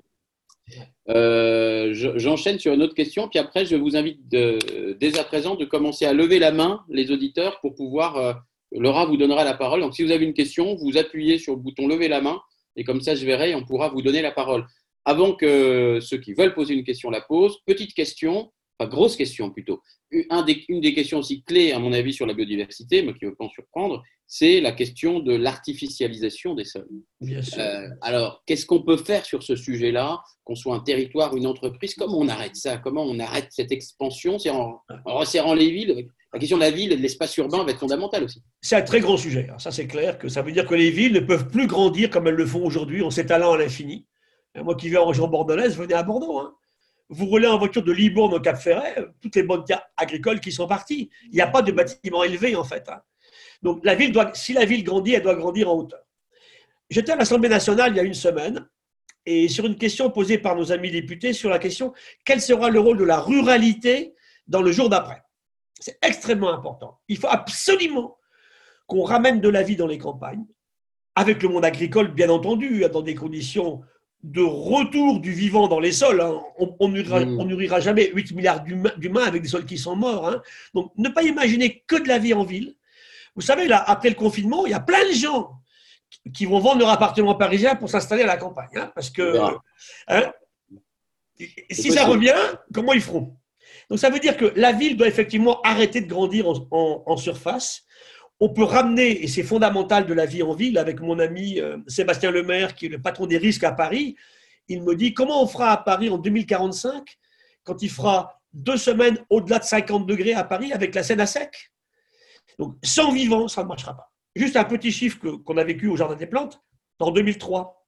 Euh, J'enchaîne sur une autre question, puis après, je vous invite de- dès à présent de commencer à lever la main, les auditeurs, pour pouvoir. euh, Laura vous donnera la parole. Donc, si vous avez une question, vous appuyez sur le bouton lever la main, et comme ça, je verrai, et on pourra vous donner la parole. Avant que ceux qui veulent poser une question la posent, petite question, enfin grosse question plutôt. Un des- une des questions aussi clés, à mon avis, sur la biodiversité, mais qui ne veut pas en surprendre, c'est la question de l'artificialisation des sols. bien sûr. Euh, alors, qu'est-ce qu'on peut faire sur ce sujet-là, qu'on soit un territoire, une entreprise? Comment on arrête ça? Comment on arrête cette expansion? C'est en, en resserrant les villes La question de la ville et de l'espace urbain va être fondamentale aussi. C'est un très grand sujet. Alors, ça, c'est clair que ça veut dire que les villes ne peuvent plus grandir comme elles le font aujourd'hui en s'étalant à l'infini. Moi qui vais en région bordelaise, venez à Bordeaux. hein. Vous roulez en voiture de Libourne au Cap Ferret, toutes les terres agricoles qui sont parties. Il n'y a pas de bâtiments élevés en fait. hein. Donc la ville doit, si la ville grandit, elle doit grandir en hauteur. J'étais à l'Assemblée nationale il y a une semaine et sur une question posée par nos amis députés sur la question quel sera le rôle de la ruralité dans le jour d'après? C'est extrêmement important. Il faut absolument qu'on ramène de la vie dans les campagnes, avec le monde agricole, bien entendu, dans des conditions de retour du vivant dans les sols. hein. On on nourrira, Mm. on nourrira jamais 8 milliards d'humains avec des sols qui sont morts. hein. Donc, ne pas imaginer que de la vie en ville. Vous savez, là, après le confinement, il y a plein de gens qui- vont vendre leur appartement parisien pour s'installer à la campagne. hein, parce que si possible. ça revient, comment ils feront? Donc ça veut dire que la ville doit effectivement arrêter de grandir en, en- en surface. On peut ramener, et c'est fondamental de la vie en ville, avec mon ami euh, Sébastien Lemaire, qui est le patron des risques à Paris, il me dit comment on fera à Paris en 2045 quand il fera deux semaines au-delà de 50 degrés à Paris avec la Seine à sec? Donc sans vivant, ça ne marchera pas. Juste un petit chiffre qu'on a vécu au Jardin des Plantes, en 2003,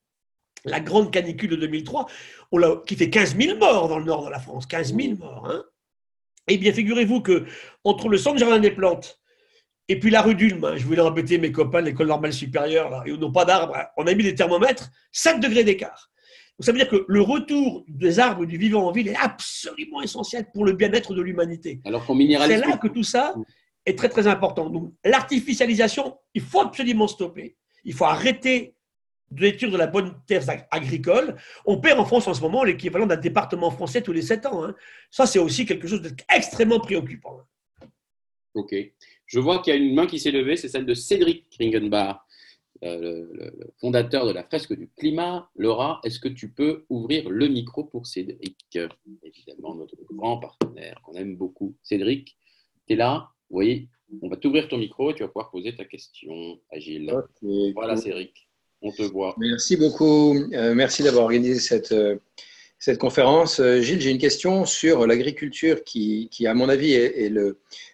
la grande canicule de 2003, on l'a- qui fait 15 000 morts dans le nord de la France, 15 000 morts. Hein eh bien, figurez-vous que entre le centre Jardin des Plantes et puis la rue d'Ulm, hein, je voulais embêter mes copains de l'école normale supérieure, là, où n'ont pas d'arbres, hein, on a mis des thermomètres, 7 degrés d'écart. Donc, ça veut dire que le retour des arbres du vivant en ville est absolument essentiel pour le bien-être de l'humanité. Alors qu'on minéralise. C'est là que tout ça est très très important. Donc l'artificialisation, il faut absolument stopper. Il faut arrêter de détruire de la bonne terre ag- agricole, on perd en France en ce moment l'équivalent d'un département français tous les sept ans. hein. Ça, c'est aussi quelque chose d'extrêmement préoccupant. Ok. Je vois qu'il y a une main qui s'est levée, c'est celle de Cédric Ringenbach, euh, le, fondateur de la fresque du climat. Laura, est-ce que tu peux ouvrir le micro pour Cédric Évidemment, notre grand partenaire qu'on aime beaucoup. Cédric, tu es là Oui, on va t'ouvrir ton micro et tu vas pouvoir poser ta question à Gilles. Ok, Voilà, cool. Cédric, on te voit. Merci beaucoup. Euh, merci d'avoir organisé cette, euh, cette conférence. Euh, Gilles, j'ai une question sur l'agriculture qui, à mon avis, est,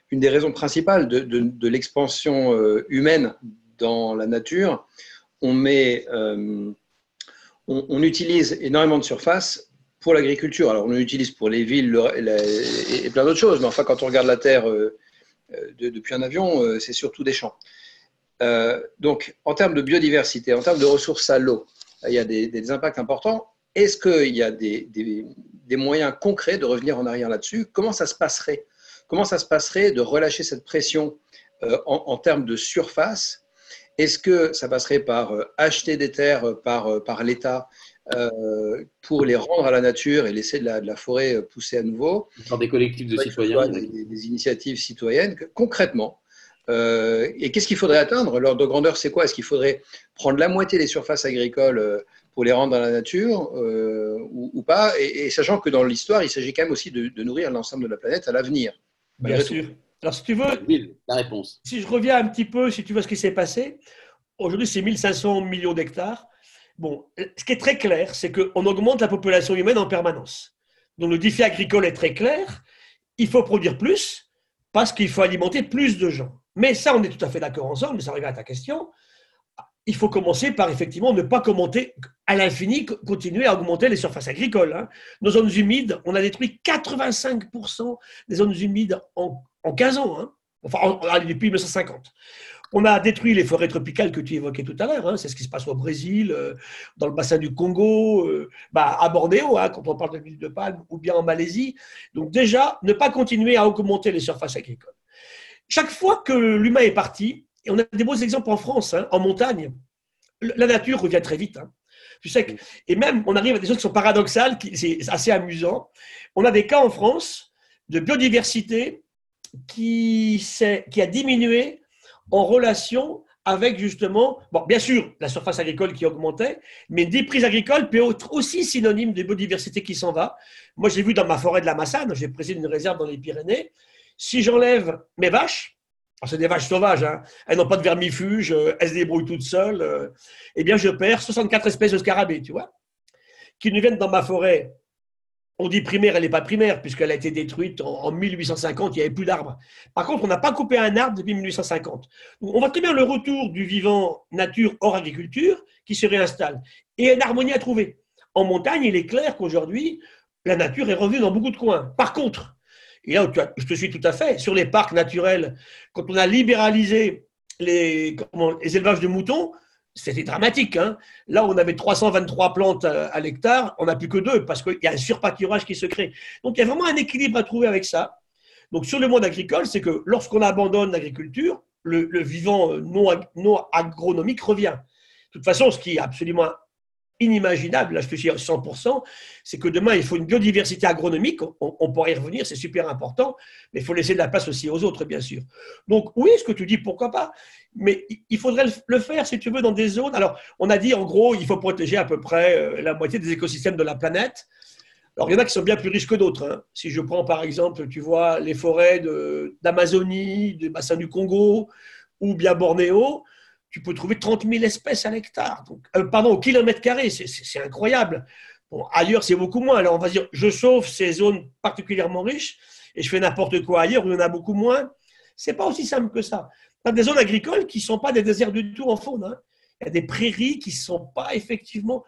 une des raisons principales de, l'expansion euh, humaine dans la nature. On, met, euh, on, utilise énormément de surface pour l'agriculture. Alors, on l'utilise pour les villes et, plein d'autres choses, mais enfin, quand on regarde la Terre de- depuis un avion, c'est surtout des champs. Donc, en termes de biodiversité, en termes de ressources à l'eau, il y a des impacts importants. Est-ce qu'il y a des, des- des moyens concrets de revenir en arrière là-dessus? Comment ça se passerait? Comment ça se passerait de relâcher cette pression euh, en, en termes de surface? Est-ce que ça passerait par euh, acheter des terres par, euh, par l'État euh, pour les rendre à la nature et laisser de la, de la forêt pousser à nouveau? Par des collectifs de citoyens. Des, des- des initiatives citoyennes, concrètement. euh, et qu'est-ce qu'il faudrait atteindre? L'ordre de grandeur, c'est quoi? Est-ce qu'il faudrait prendre la moitié des surfaces agricoles pour les rendre dans la nature euh, ou, ou pas et, et sachant que dans l'histoire, il s'agit quand même aussi de, de nourrir l'ensemble de la planète à l'avenir. Bien sûr. Alors, si tu veux, la réponse. si je reviens un petit peu, si tu vois ce qui s'est passé, aujourd'hui, c'est 1500 millions d'hectares. Bon, ce qui est très clair, c'est qu'on augmente la population humaine en permanence. Donc, le défi agricole est très clair. Il faut produire plus parce qu'il faut alimenter plus de gens. Mais ça, on est tout à fait d'accord ensemble, mais ça revient à ta question. Il faut commencer par effectivement ne pas commenter à l'infini, continuer à augmenter les surfaces agricoles. hein. Nos zones humides, on a détruit 85% des zones humides en, en 15 ans. hein. Enfin, depuis 1950. On a détruit les forêts tropicales que tu évoquais tout à l'heure. hein. C'est ce qui se passe au Brésil, euh, dans le bassin du Congo, euh, bah, à Bornéo, quand on parle de l'huile de palme, ou bien en Malaisie. Donc déjà, ne pas continuer à augmenter les surfaces agricoles. Chaque fois que l'humain est parti, et on a des beaux exemples en France, hein, en montagne, la nature revient très vite. hein. Et même, on arrive à des choses qui sont paradoxales, c'est assez amusant. On a des cas en France de biodiversité qui, a diminué en relation avec justement, bien sûr, la surface agricole qui augmentait, mais des prises agricoles peut être aussi synonyme de biodiversité qui s'en va. Moi, j'ai vu dans ma forêt de la Massane, j'ai présidé une réserve dans les Pyrénées, si j'enlève mes vaches, c'est des vaches sauvages, hein, elles n'ont pas de vermifuge, euh, elles se débrouillent toutes seules, euh, eh bien, je perds 64 espèces de scarabées, tu vois, qui ne viennent dans ma forêt. On dit primaire, elle n'est pas primaire, puisqu'elle a été détruite en, en 1850, il n'y avait plus d'arbres. Par contre, on n'a pas coupé un arbre depuis 1850. Donc, on voit très bien le retour du vivant nature hors agriculture qui se réinstalle. Et une harmonie à trouver. En montagne, il est clair qu'aujourd'hui, la nature est revenue dans beaucoup de coins. Par contre, et là tu je te suis tout à fait, sur les parcs naturels, quand on a libéralisé les, élevages de moutons, c'était dramatique. hein. Là, on avait 323 plantes à, à l'hectare, on n'a plus que deux parce qu'il y a un surpâturage qui se crée. Donc, il y a vraiment un équilibre à trouver avec ça. Donc, sur le monde agricole, c'est que lorsqu'on abandonne l'agriculture, le, vivant euh, non agronomique revient. De toute façon, ce qui est absolument inimaginable, là je te dis à 100%, c'est que demain il faut une biodiversité agronomique, on, on pourra y revenir, c'est super important, mais il faut laisser de la place aussi aux autres, bien sûr. Donc oui, ce que tu dis, pourquoi pas, mais il- faudrait le- faire, si tu veux, dans des zones. Alors, on a dit en gros, il faut protéger à peu près euh, la moitié des écosystèmes de la planète. Alors, il y en a qui sont bien plus riches que d'autres. hein. Si je prends par exemple, tu vois, les forêts d'Amazonie, du bassin du Congo ou bien Bornéo, tu peux trouver 30 000 espèces à l'hectare. Euh, pardon, au kilomètre carré, c'est- incroyable. Bon, ailleurs, c'est beaucoup moins. Alors, on va dire, je sauve ces zones particulièrement riches et je fais n'importe quoi ailleurs où il y en a beaucoup moins. C'est pas aussi simple que ça. Tu as des zones agricoles qui ne sont pas des déserts du tout en faune. hein. Il y a des prairies qui ne sont pas effectivement.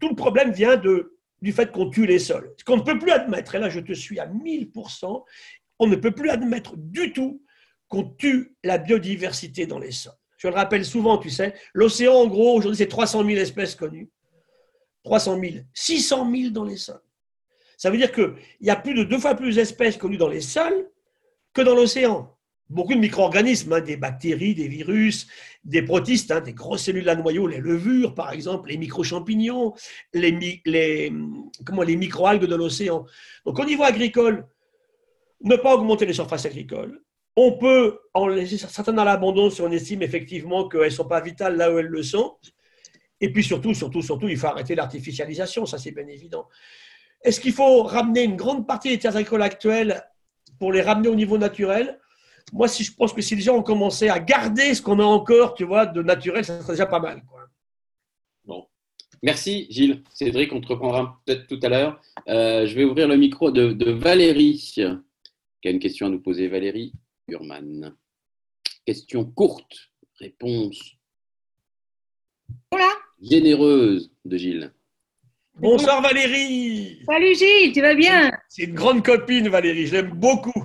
Tout le problème vient de, du fait qu'on tue les sols. Ce qu'on ne peut plus admettre, et là je te suis à 1000%, on ne peut plus admettre du tout qu'on tue la biodiversité dans les sols. Je le rappelle souvent, tu sais, l'océan en gros, aujourd'hui c'est 300 000 espèces connues. 300 000, 600 000 dans les sols. Ça veut dire qu'il y a plus de deux fois plus d'espèces connues dans les sols que dans l'océan. beaucoup de micro-organismes, hein, des bactéries, des virus, des protistes, hein, des grosses cellules à noyau, les levures par exemple, les micro-champignons, les, les micro-algues de l'océan. Donc au niveau agricole, ne pas augmenter les surfaces agricoles. On peut en laisser certaines à l'abandon si on estime effectivement qu'elles ne sont pas vitales là où elles le sont. Et puis surtout, surtout, surtout, il faut arrêter l'artificialisation, ça c'est bien évident. Est-ce qu'il faut ramener une grande partie des terres agricoles actuelles pour les ramener au niveau naturel? Moi, si je pense que si les gens ont commencé à garder ce qu'on a encore, tu vois, de naturel, ça serait déjà pas mal. Merci Gilles. Cédric, on te reprendra peut-être tout à l'heure. Euh, je vais ouvrir le micro de Valérie, qui a une question à nous poser. Valérie? Urman. Question courte, réponse Voilà. généreuse de Gilles. Bonsoir Valérie Salut Gilles, tu vas bien? C'est une grande copine Valérie, je l'aime beaucoup.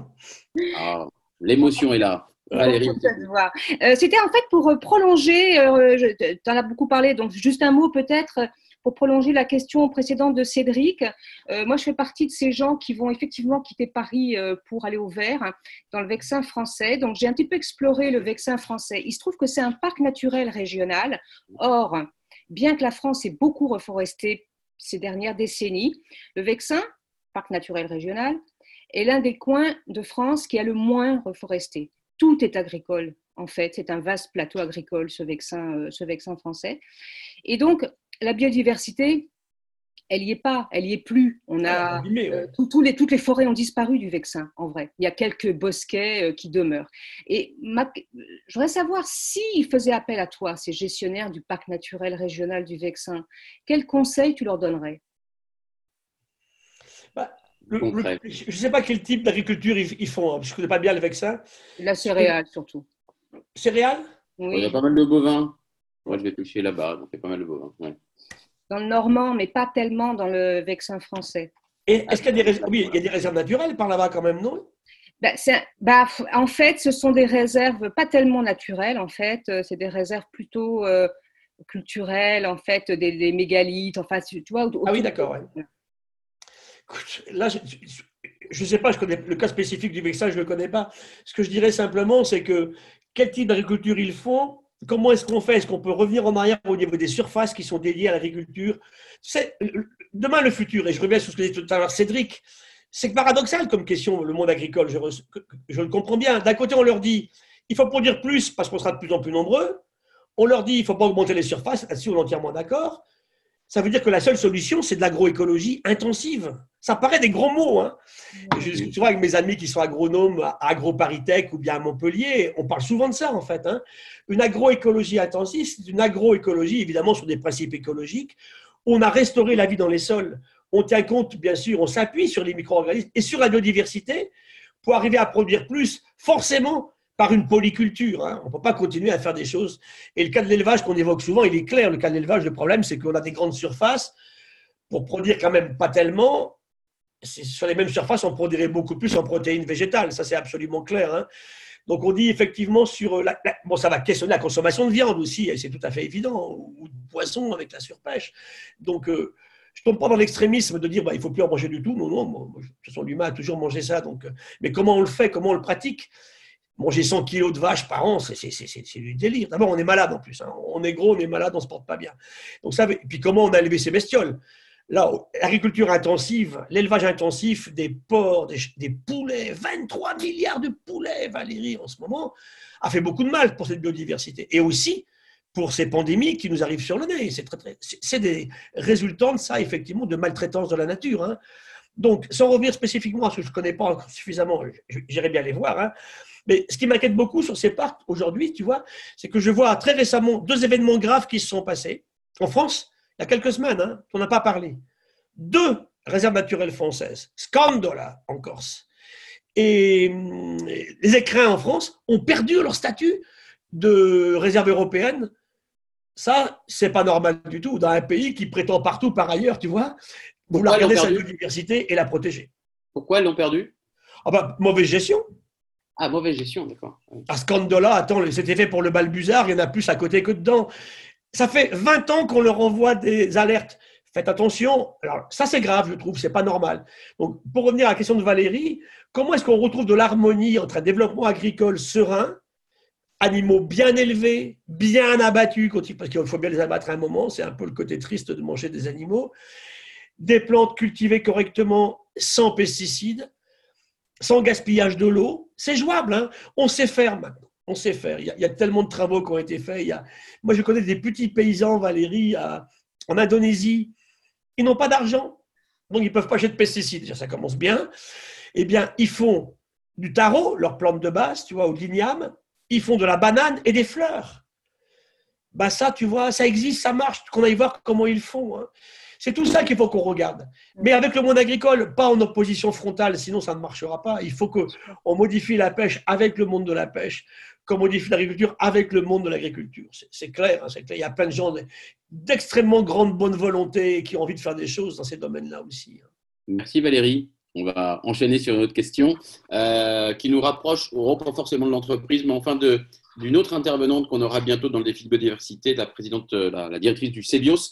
Ah, L'émotion est là. Euh, C'était en fait pour prolonger, euh, tu en as beaucoup parlé, donc juste un mot peut-être euh, pour prolonger la question précédente de Cédric. Euh, moi, je fais partie de ces gens qui vont effectivement quitter Paris euh, pour aller au vert dans le Vexin français. Donc, j'ai un petit peu exploré le Vexin français. Il se trouve que c'est un parc naturel régional. Or, bien que la France ait beaucoup reforesté ces dernières décennies, le Vexin, parc naturel régional, est l'un des coins de France qui a le moins reforesté. Tout est agricole, en fait. C'est un vaste plateau agricole, ce Vexin, euh, ce Vexin français. Et donc, la biodiversité, elle n'y est pas, elle n'y est plus. On a, Abîmé, ouais. euh, tout- tous les, toutes les forêts ont disparu du Vexin, en vrai. Il y a quelques bosquets euh, qui demeurent. Et ma- je voudrais savoir s'ils faisaient appel à toi, ces gestionnaires du parc naturel régional du Vexin, quels conseils tu leur donnerais? Le- le- Concret. je ne sais pas quel type d'agriculture ils, ils font, hein, parce que je ne connais pas bien le Vexin. La céréale, surtout. Céréales? Il y a Oui, pas mal de bovins. Moi, je vais toucher là-bas. Donc, il y a pas mal de bovins. ouais. Dans le normand, mais pas tellement dans le Vexin français. Et Est-ce qu'il y a des réserves Oui, il y a des réserves naturelles par là-bas quand même, non? Bah, f- en fait, ce sont des réserves pas tellement naturelles, en fait, euh, c'est des réserves plutôt euh, culturelles, en fait, des, des mégalithes, enfin, tu vois. autour- Ah oui, d'accord, ouais. Là, je ne sais pas, je connais le cas spécifique du Vexin, je ne le connais pas. Ce que je dirais simplement, c'est que quel type d'agriculture ils font Comment est-ce qu'on fait? Est-ce qu'on peut revenir en arrière au niveau des surfaces qui sont dédiées à l'agriculture? Demain, le futur, et je reviens sur ce que disait tout à l'heure Cédric, c'est paradoxal comme question, le monde agricole. Je, le comprends bien. D'un côté, on leur dit il faut produire plus parce qu'on sera de plus en plus nombreux. On leur dit il ne faut pas augmenter les surfaces. Là-dessus, on est entièrement d'accord. Ça veut dire que la seule solution, c'est de l'agroécologie intensive. Ça paraît des gros mots. Hein. Je discute souvent avec mes amis qui sont agronomes à AgroParisTech ou bien à Montpellier. On parle souvent de ça, en fait. hein. Une agroécologie intensive, c'est une agroécologie, évidemment, sur des principes écologiques. On a restauré la vie dans les sols. On tient compte, bien sûr, on s'appuie sur les micro-organismes et sur la biodiversité pour arriver à produire plus, forcément par une polyculture. hein. On ne peut pas continuer à faire des choses. Et le cas de l'élevage qu'on évoque souvent, il est clair. Le cas de l'élevage, le problème, c'est qu'on a des grandes surfaces pour produire quand même pas tellement. Sur les mêmes surfaces, on produirait beaucoup plus en protéines végétales. Ça, c'est absolument clair. hein. Donc, on dit effectivement sur la, la- bon, ça va questionner la consommation de viande aussi, c'est tout à fait évident, ou de poisson avec la surpêche. Donc, euh, je ne tombe pas dans l'extrémisme de dire bah, il ne faut plus en manger du tout. Non, non, moi, de toute façon, l'humain a toujours mangé ça. Donc, euh, mais comment on le fait Comment on le pratique? Manger 100 kilos de vache par an, c'est- du délire. D'abord, on est malade en plus. hein. On est gros, on est malade, on ne se porte pas bien. Donc, ça, et puis comment on a élevé ces bestioles? L'agriculture intensive, l'élevage intensif des porcs, des, poulets, 23 milliards de poulets, Valérie, en ce moment, a fait beaucoup de mal pour cette biodiversité. Et aussi pour ces pandémies qui nous arrivent sur le nez. C'est des résultants de ça, effectivement, de maltraitance de la nature. hein. Donc, sans revenir spécifiquement à ce que je ne connais pas suffisamment, j'irai bien les voir. hein. Mais ce qui m'inquiète beaucoup sur ces parcs aujourd'hui, tu vois, c'est que je vois très récemment deux événements graves qui se sont passés en France il y a quelques semaines, hein, on n'a pas parlé. Deux réserves naturelles françaises, Scandola en Corse et hum, les écrins en France, ont perdu leur statut de réserve européenne. Ça, c'est pas normal du tout dans un pays qui prétend partout par ailleurs, tu vois, vouloir garder sa biodiversité et la protéger. Pourquoi ils l'ont perdu? Ah bah, mauvaise gestion. Ah, mauvaise gestion, d'accord. À Scandola, attends, c'était fait pour le Balbuzard, il y en a plus à côté que dedans. Ça fait 20 ans qu'on leur envoie des alertes. Faites attention. Alors, ça, c'est grave, je trouve, c'est pas normal. Donc, pour revenir à la question de Valérie, comment est-ce qu'on retrouve de l'harmonie entre un développement agricole serein, animaux bien élevés, bien abattus, parce qu'il faut bien les abattre à un moment, c'est un peu le côté triste de manger des animaux, des plantes cultivées correctement, sans pesticides, sans gaspillage de l'eau. C'est jouable, hein on sait faire. On sait faire. Il y, a, il y a tellement de travaux qui ont été faits. Il y a- Moi, je connais des petits paysans, Valérie, à- en Indonésie. Ils n'ont pas d'argent, donc ils ne peuvent pas acheter de pesticides. Déjà, ça commence bien. Eh bien, ils font du taro, leur plante de base, tu vois, ou de l'igname. Ils font de la banane et des fleurs. Bah ça, tu vois, ça existe, ça marche. Qu'on aille voir comment ils font. hein. C'est tout ça qu'il faut qu'on regarde. Mais avec le monde agricole, pas en opposition frontale, sinon ça ne marchera pas. Il faut qu'on modifie la pêche avec le monde de la pêche, qu'on modifie l'agriculture avec le monde de l'agriculture. C'est- clair, hein, clair. Il y a plein de gens d'extrêmement grande bonne volonté qui ont envie de faire des choses dans ces domaines-là aussi. hein. Merci Valérie. On va enchaîner sur une autre question euh, qui nous rapproche, pas forcément de l'entreprise, mais enfin d'une autre intervenante qu'on aura bientôt dans le défi de biodiversité, la présidente, euh, la, la directrice du CEBIOS.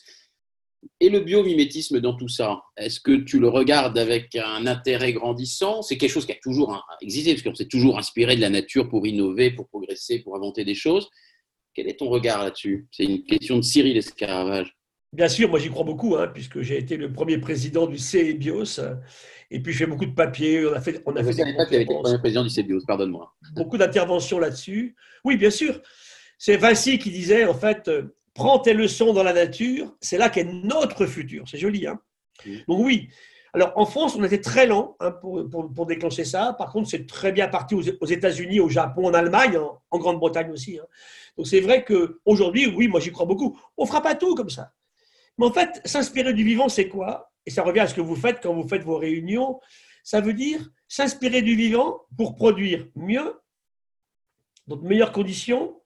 Et le biomimétisme dans tout ça, est-ce que tu le regardes avec un intérêt grandissant? C'est quelque chose qui a toujours hein, existé, parce qu'on s'est toujours inspiré de la nature pour innover, pour progresser, pour inventer des choses. Quel est ton regard là-dessus? C'est une question de Cyril Escaravage. Bien sûr, moi j'y crois beaucoup, hein, puisque j'ai été le premier président du CEBIOS, et puis je fais beaucoup de papiers, on a fait, on a Je fait ne savais des pas que tu avais été le premier président du CEBIOS, pardonne-moi. beaucoup d'interventions là-dessus. Oui, bien sûr. C'est Vinci qui disait, en fait, euh, prends tes leçons dans la nature, c'est là qu'est notre futur. C'est joli, hein. Donc oui. Alors en France, on était très lent hein, pour, pour- pour déclencher ça. Par contre, c'est très bien parti aux, aux États-Unis, au Japon, en Allemagne, en, en Grande-Bretagne aussi. hein. Donc c'est vrai qu'aujourd'hui, oui, moi j'y crois beaucoup. On fera pas tout comme ça. Mais en fait, s'inspirer du vivant, c'est quoi? Et ça revient à ce que vous faites quand vous faites vos réunions. Ça veut dire s'inspirer du vivant pour produire mieux, dans de meilleures conditions,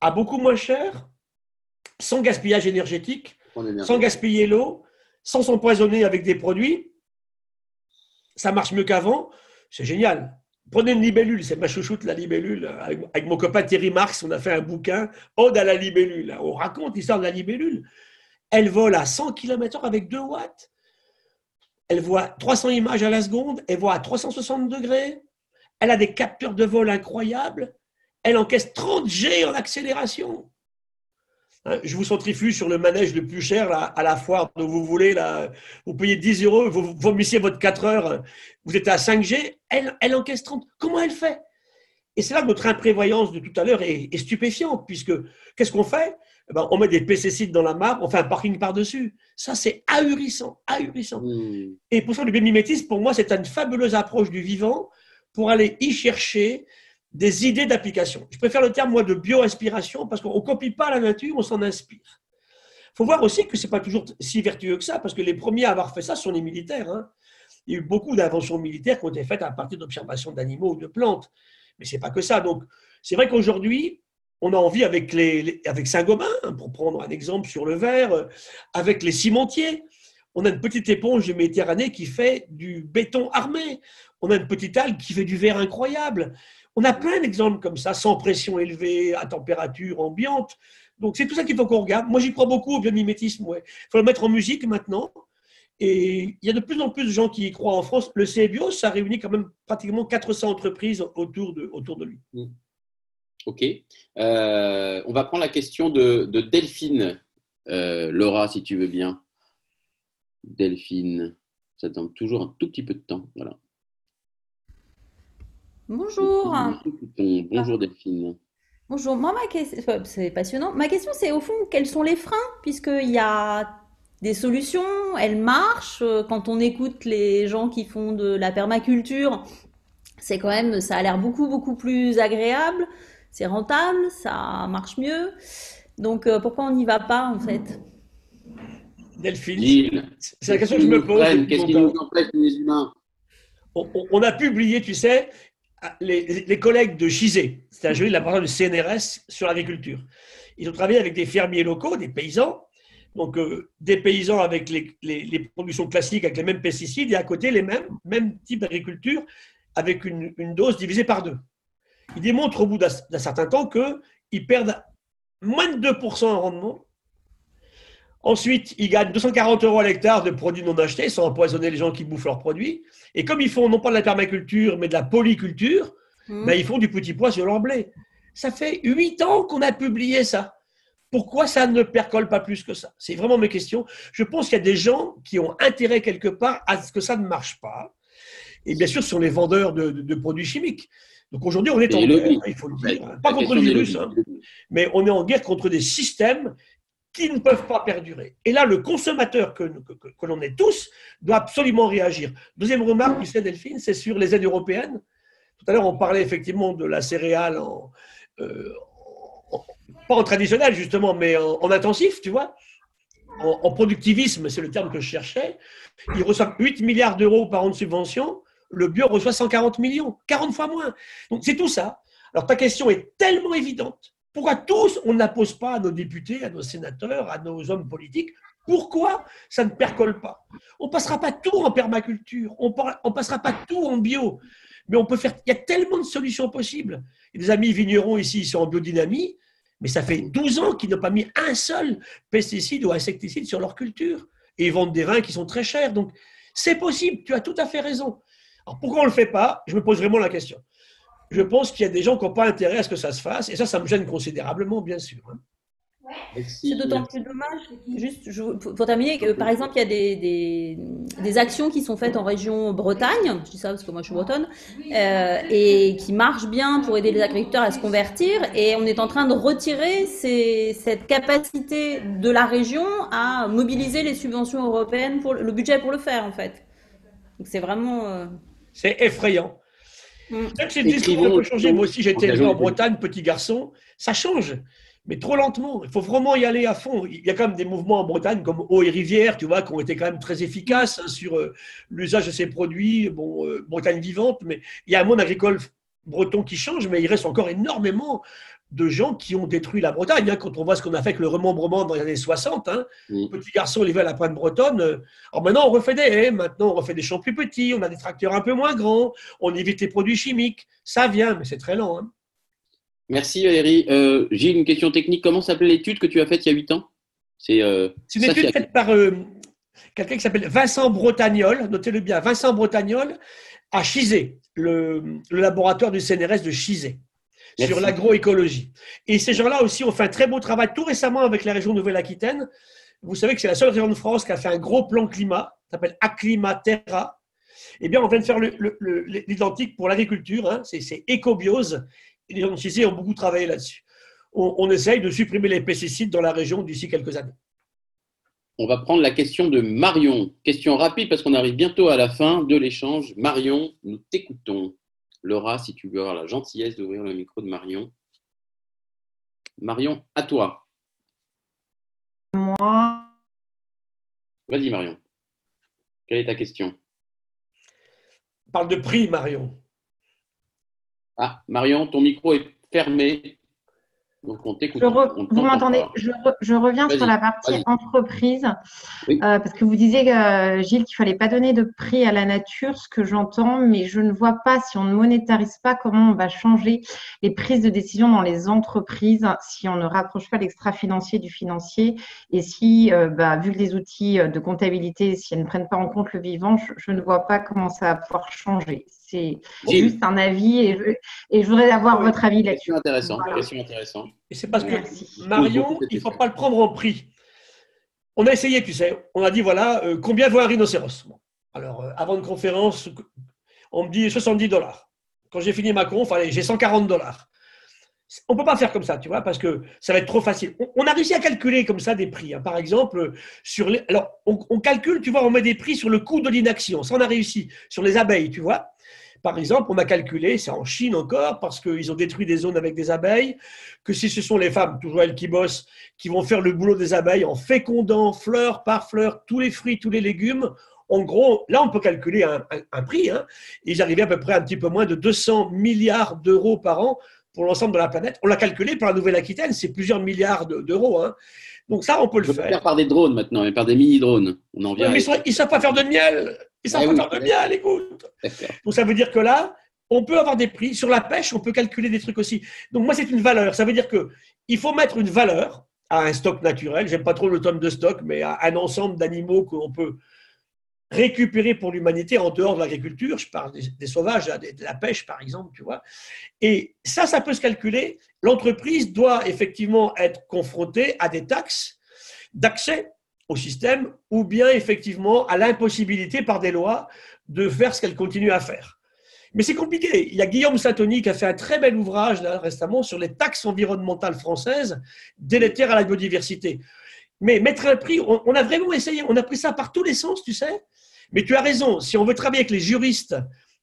à beaucoup moins cher, sans gaspillage énergétique, sans gaspiller l'eau, sans s'empoisonner avec des produits. Ça marche mieux qu'avant. C'est génial. Prenez une libellule, c'est ma chouchoute, la libellule. Avec, avec mon copain Thierry Marx, on a fait un bouquin, Ode à la libellule. On raconte l'histoire de la libellule. Elle vole à 100 km/h avec 2 watts. Elle voit 300 images à la seconde. Elle voit à 360 degrés. Elle a des capteurs de vol incroyables. Elle encaisse 30 G en accélération. Hein, Je vous centrifuge sur le manège le plus cher là, à la foire dont vous voulez. Là. Vous payez 10 euros, vous vomissiez votre 4 heures, vous êtes à 5G, elle, elle encaisse 30. Comment elle fait? Et c'est là que notre imprévoyance de tout à l'heure est, est stupéfiante, puisque qu'est-ce qu'on fait? Eh ben, On met des pesticides dans la mare, on fait un parking par-dessus. Ça, c'est ahurissant, ahurissant. Et pour ça, le biomimétisme, pour moi, c'est une fabuleuse approche du vivant pour aller y chercher des idées d'application. Je préfère le terme, moi, de bio-inspiration parce qu'on ne copie pas la nature, on s'en inspire. Il faut voir aussi que ce n'est pas toujours si vertueux que ça, parce que les premiers à avoir fait ça sont les militaires. hein. Il y a eu beaucoup d'inventions militaires qui ont été faites à partir d'observations d'animaux ou de plantes. Mais ce n'est pas que ça. Donc, c'est vrai qu'aujourd'hui, on a envie, avec, les, avec Saint-Gobain, pour prendre un exemple sur le verre, euh, avec les cimentiers, on a une petite éponge de Méditerranée qui fait du béton armé. On a une petite algue qui fait du verre incroyable. On a plein d'exemples comme ça, sans pression élevée, à température ambiante. Donc c'est tout ça qu'il faut qu'on regarde. Moi, j'y crois beaucoup au biomimétisme. Il faut le mettre en musique maintenant. Et il y a de plus en plus de gens qui y croient en France. Le CEBIO, ça réunit quand même pratiquement 400 entreprises autour de, lui. Ok. Euh, on va prendre la question de, de Delphine. Euh, Laura, si tu veux bien. Delphine. Ça demande toujours un tout petit peu de temps. Voilà. Bonjour. Bonjour Delphine. Bonjour. Moi, ma question, c'est passionnant. Ma question, c'est au fond, quels sont les freins Puisqu'il y a des solutions, elles marchent. Euh, Quand on écoute les gens qui font de la permaculture, c'est quand même, ça a l'air beaucoup, beaucoup plus agréable. C'est rentable, ça marche mieux. Donc, euh, pourquoi on n'y va pas, en fait? Delphine, c'est la question que je me pose. depuis Qu'est-ce qui longtemps. nous empêche, les humains? On, a publié, tu sais, les, les collègues de Chizé, c'est un joli laboratoire du CNRS sur l'agriculture. Ils ont travaillé avec des fermiers locaux, des paysans, donc euh, des paysans avec les, les- les productions classiques, avec les mêmes pesticides, et à côté les mêmes, mêmes types d'agriculture, avec une, une dose divisée par deux. Ils démontrent au bout d'un d'un certain temps qu'ils perdent moins de 2% en rendement Ensuite, ils gagnent 240 euros à l'hectare de produits non achetés sans empoisonner les gens qui bouffent leurs produits. Et comme ils font non pas de la permaculture, mais de la polyculture, Mmh. ben, ils font du petit pois sur leur blé. Ça fait huit ans qu'on a publié ça. Pourquoi ça ne percole pas plus que ça? C'est vraiment mes questions. Je pense qu'il y a des gens qui ont intérêt quelque part à ce que ça ne marche pas. Et bien sûr, ce sont les vendeurs de, de- de produits chimiques. Donc aujourd'hui, on est en guerre, il faut le dire. Pas contre le virus, hein mais on est en guerre contre des systèmes qui ne peuvent pas perdurer. Et là, le consommateur que, que- l'on est tous doit absolument réagir. Deuxième remarque, tu sais, Delphine, c'est sur les aides européennes. Tout à l'heure, on parlait effectivement de la céréale en, euh, pas en traditionnel justement, mais en, en intensif, tu vois, en, productivisme, c'est le terme que je cherchais. Ils reçoivent 8 milliards d'euros par an de subvention. Le bio reçoit 140 millions, 40 fois moins. Donc c'est tout ça. Alors ta question est tellement évidente. Pourquoi tous, on ne la pose pas à nos députés, à nos sénateurs, à nos hommes politiques? Pourquoi ça ne percole pas? On ne passera pas tout en permaculture, on ne passera pas tout en bio, mais on peut faire. Il y a tellement de solutions possibles. Des amis vignerons ici, ils sont en biodynamie, mais ça fait 12 ans qu'ils n'ont pas mis un seul pesticide ou insecticide sur leur culture. Et ils vendent des vins qui sont très chers. Donc, c'est possible, tu as tout à fait raison. Alors, pourquoi on ne le fait pas? Je me pose vraiment la question. Je pense qu'il y a des gens qui n'ont pas intérêt à ce que ça se fasse, et ça, ça me gêne considérablement, bien sûr. hein. C'est d'autant plus dommage, juste je- pour pour terminer, que par exemple, il y a des, des, des actions qui sont faites en région Bretagne, je dis ça parce que moi je suis bretonne, euh, et qui marchent bien pour aider les agriculteurs à se convertir, et on est en train de retirer ces- cette capacité de la région à mobiliser les subventions européennes, pour le le budget pour le faire en fait. Donc c'est vraiment... euh, C'est effrayant. Même si le discours peut changer, moi aussi j'étais en Bretagne, petit garçon, ça change, mais trop lentement. Il faut vraiment y aller à fond. Il y a quand même des mouvements en Bretagne comme Eau et Rivière, tu vois, qui ont été quand même très efficaces hein, sur euh, l'usage de ces produits. Bon, euh, Bretagne vivante, mais il y a un monde agricole breton qui change, mais il reste encore énormément de gens qui ont détruit la Bretagne. hein. quand on voit ce qu'on a fait avec le remembrement dans les années 60, hein, Mm. petit garçon élevé à la pointe bretonne. euh, Alors maintenant, on refait des haies, maintenant on refait des champs plus petits, on a des tracteurs un peu moins grands, on évite les produits chimiques. Ça vient, mais c'est très lent. hein. Merci Valérie. Euh, Gilles, une question technique. Comment s'appelle l'étude que tu as faite il y a 8 ans? C'est euh, C'est une étude faite par euh, quelqu'un qui s'appelle Vincent Bretagnol, notez-le bien, Vincent Bretagnol, à Chizé, le, le laboratoire du CNRS de Chizé, Merci. sur l'agroécologie. Et ces gens-là aussi ont fait un très beau travail tout récemment avec la région Nouvelle-Aquitaine. Vous savez que c'est la seule région de France qui a fait un gros plan climat, ça s'appelle Acclimaterra. Eh bien, on vient de faire l'identique pour l'agriculture, hein, c'est c'est écobiose. Et les gens de Chizé ont beaucoup travaillé là-dessus. On, on essaye de supprimer les pesticides dans la région d'ici quelques années. On va prendre la question de Marion. Question rapide parce qu'on arrive bientôt à la fin de l'échange. Marion, nous t'écoutons. Laura, si tu veux avoir la gentillesse d'ouvrir le micro de Marion. Marion, à toi. Moi, Vas-y Marion. Quelle est ta question? Parle de prix, Marion. Ah, Marion, ton micro est fermé. Donc on t'écoute. re- vous m'entendez je, re- je reviens sur la partie entreprise, Oui. euh, parce que vous disiez, euh, Gilles, qu'il fallait pas donner de prix à la nature, ce que j'entends, mais je ne vois pas, si on ne monétarise pas, comment on va changer les prises de décision dans les entreprises, si on ne rapproche pas l'extra-financier du financier, et si, euh, bah, vu que les outils de comptabilité, si elles ne prennent pas en compte le vivant, je, je ne vois pas comment ça va pouvoir changer. C'est juste un avis, et je, et je voudrais avoir votre avis là-dessus. Voilà. Question intéressante. Et c'est parce que. Marion, il ne faut pas le prendre en prix. On a essayé, tu sais. On a dit, voilà, euh, combien vaut un rhinocéros? Bon. Alors, euh, avant une conférence, on me dit 70 dollars. Quand j'ai fini ma conf, j'ai 140 dollars. On ne peut pas faire comme ça, tu vois, parce que ça va être trop facile. On, on a réussi à calculer comme ça des prix. hein. Par exemple, sur les, alors, on, on calcule, tu vois, on met des prix sur le coût de l'inaction. Ça, on a réussi. Sur les abeilles, tu vois. Par exemple, on a calculé, c'est en Chine encore, parce qu'ils ont détruit des zones avec des abeilles, que si ce sont les femmes, toujours elles qui bossent, qui vont faire le boulot des abeilles en fécondant fleur par fleur tous les fruits, tous les légumes, en gros, là, on peut calculer un, un- un prix. Hein, ils arrivaient à peu près un petit peu moins de 200 milliards d'euros par an pour l'ensemble de la planète. On l'a calculé pour la Nouvelle-Aquitaine, c'est plusieurs milliards de- d'euros. hein. Donc ça, on peut On le peut le faire. faire par des drones maintenant, mais par des mini-drones. On en Ouais, vient. mais ils à- ne savent pas faire de miel. Ils savent Ah pas oui, faire de ouais. miel, écoute. D'accord. Donc ça veut dire que là, on peut avoir des prix. Sur la pêche, on peut calculer des trucs aussi. Donc moi, c'est une valeur. Ça veut dire que il faut mettre une valeur à un stock naturel. J'aime pas trop le terme de stock, mais à un ensemble d'animaux qu'on peut récupérer pour l'humanité en dehors de l'agriculture. Je parle des, des sauvages, des- de la pêche par exemple, tu vois. Et ça, ça peut se calculer. L'entreprise doit effectivement être confrontée à des taxes d'accès au système ou bien effectivement à l'impossibilité par des lois de faire ce qu'elle continue à faire. Mais c'est compliqué. Il y a Guillaume Santoni qui a fait un très bel ouvrage là, récemment sur les taxes environnementales françaises délétères à la biodiversité. Mais mettre un prix, on, on a vraiment essayé, on a pris ça par tous les sens, tu sais. Mais tu as raison, si on veut travailler avec les juristes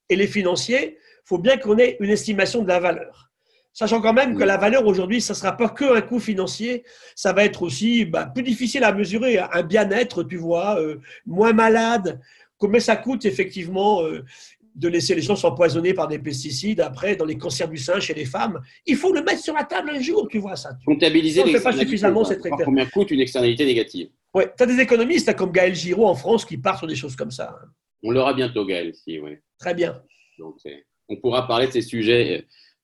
et les financiers, il faut bien qu'on ait une estimation de la valeur. Sachant quand même que la valeur aujourd'hui, ça ne sera pas que un coût financier, ça va être aussi bah, plus difficile à mesurer. Un bien-être, tu vois, euh, moins malade, combien ça coûte effectivement euh, de laisser les gens s'empoisonner par des pesticides après dans les cancers du sein chez les femmes. Il faut le mettre sur la table un jour, tu vois ça. Comptabiliser On ne fait pas suffisamment, Voir clair. Combien coûte une externalité négative Ouais, tu as des économistes comme Gaël Giraud en France qui partent sur des choses comme ça. On l'aura bientôt, Gaël, si, ouais. Très bien. Donc, on pourra parler de ces sujets euh,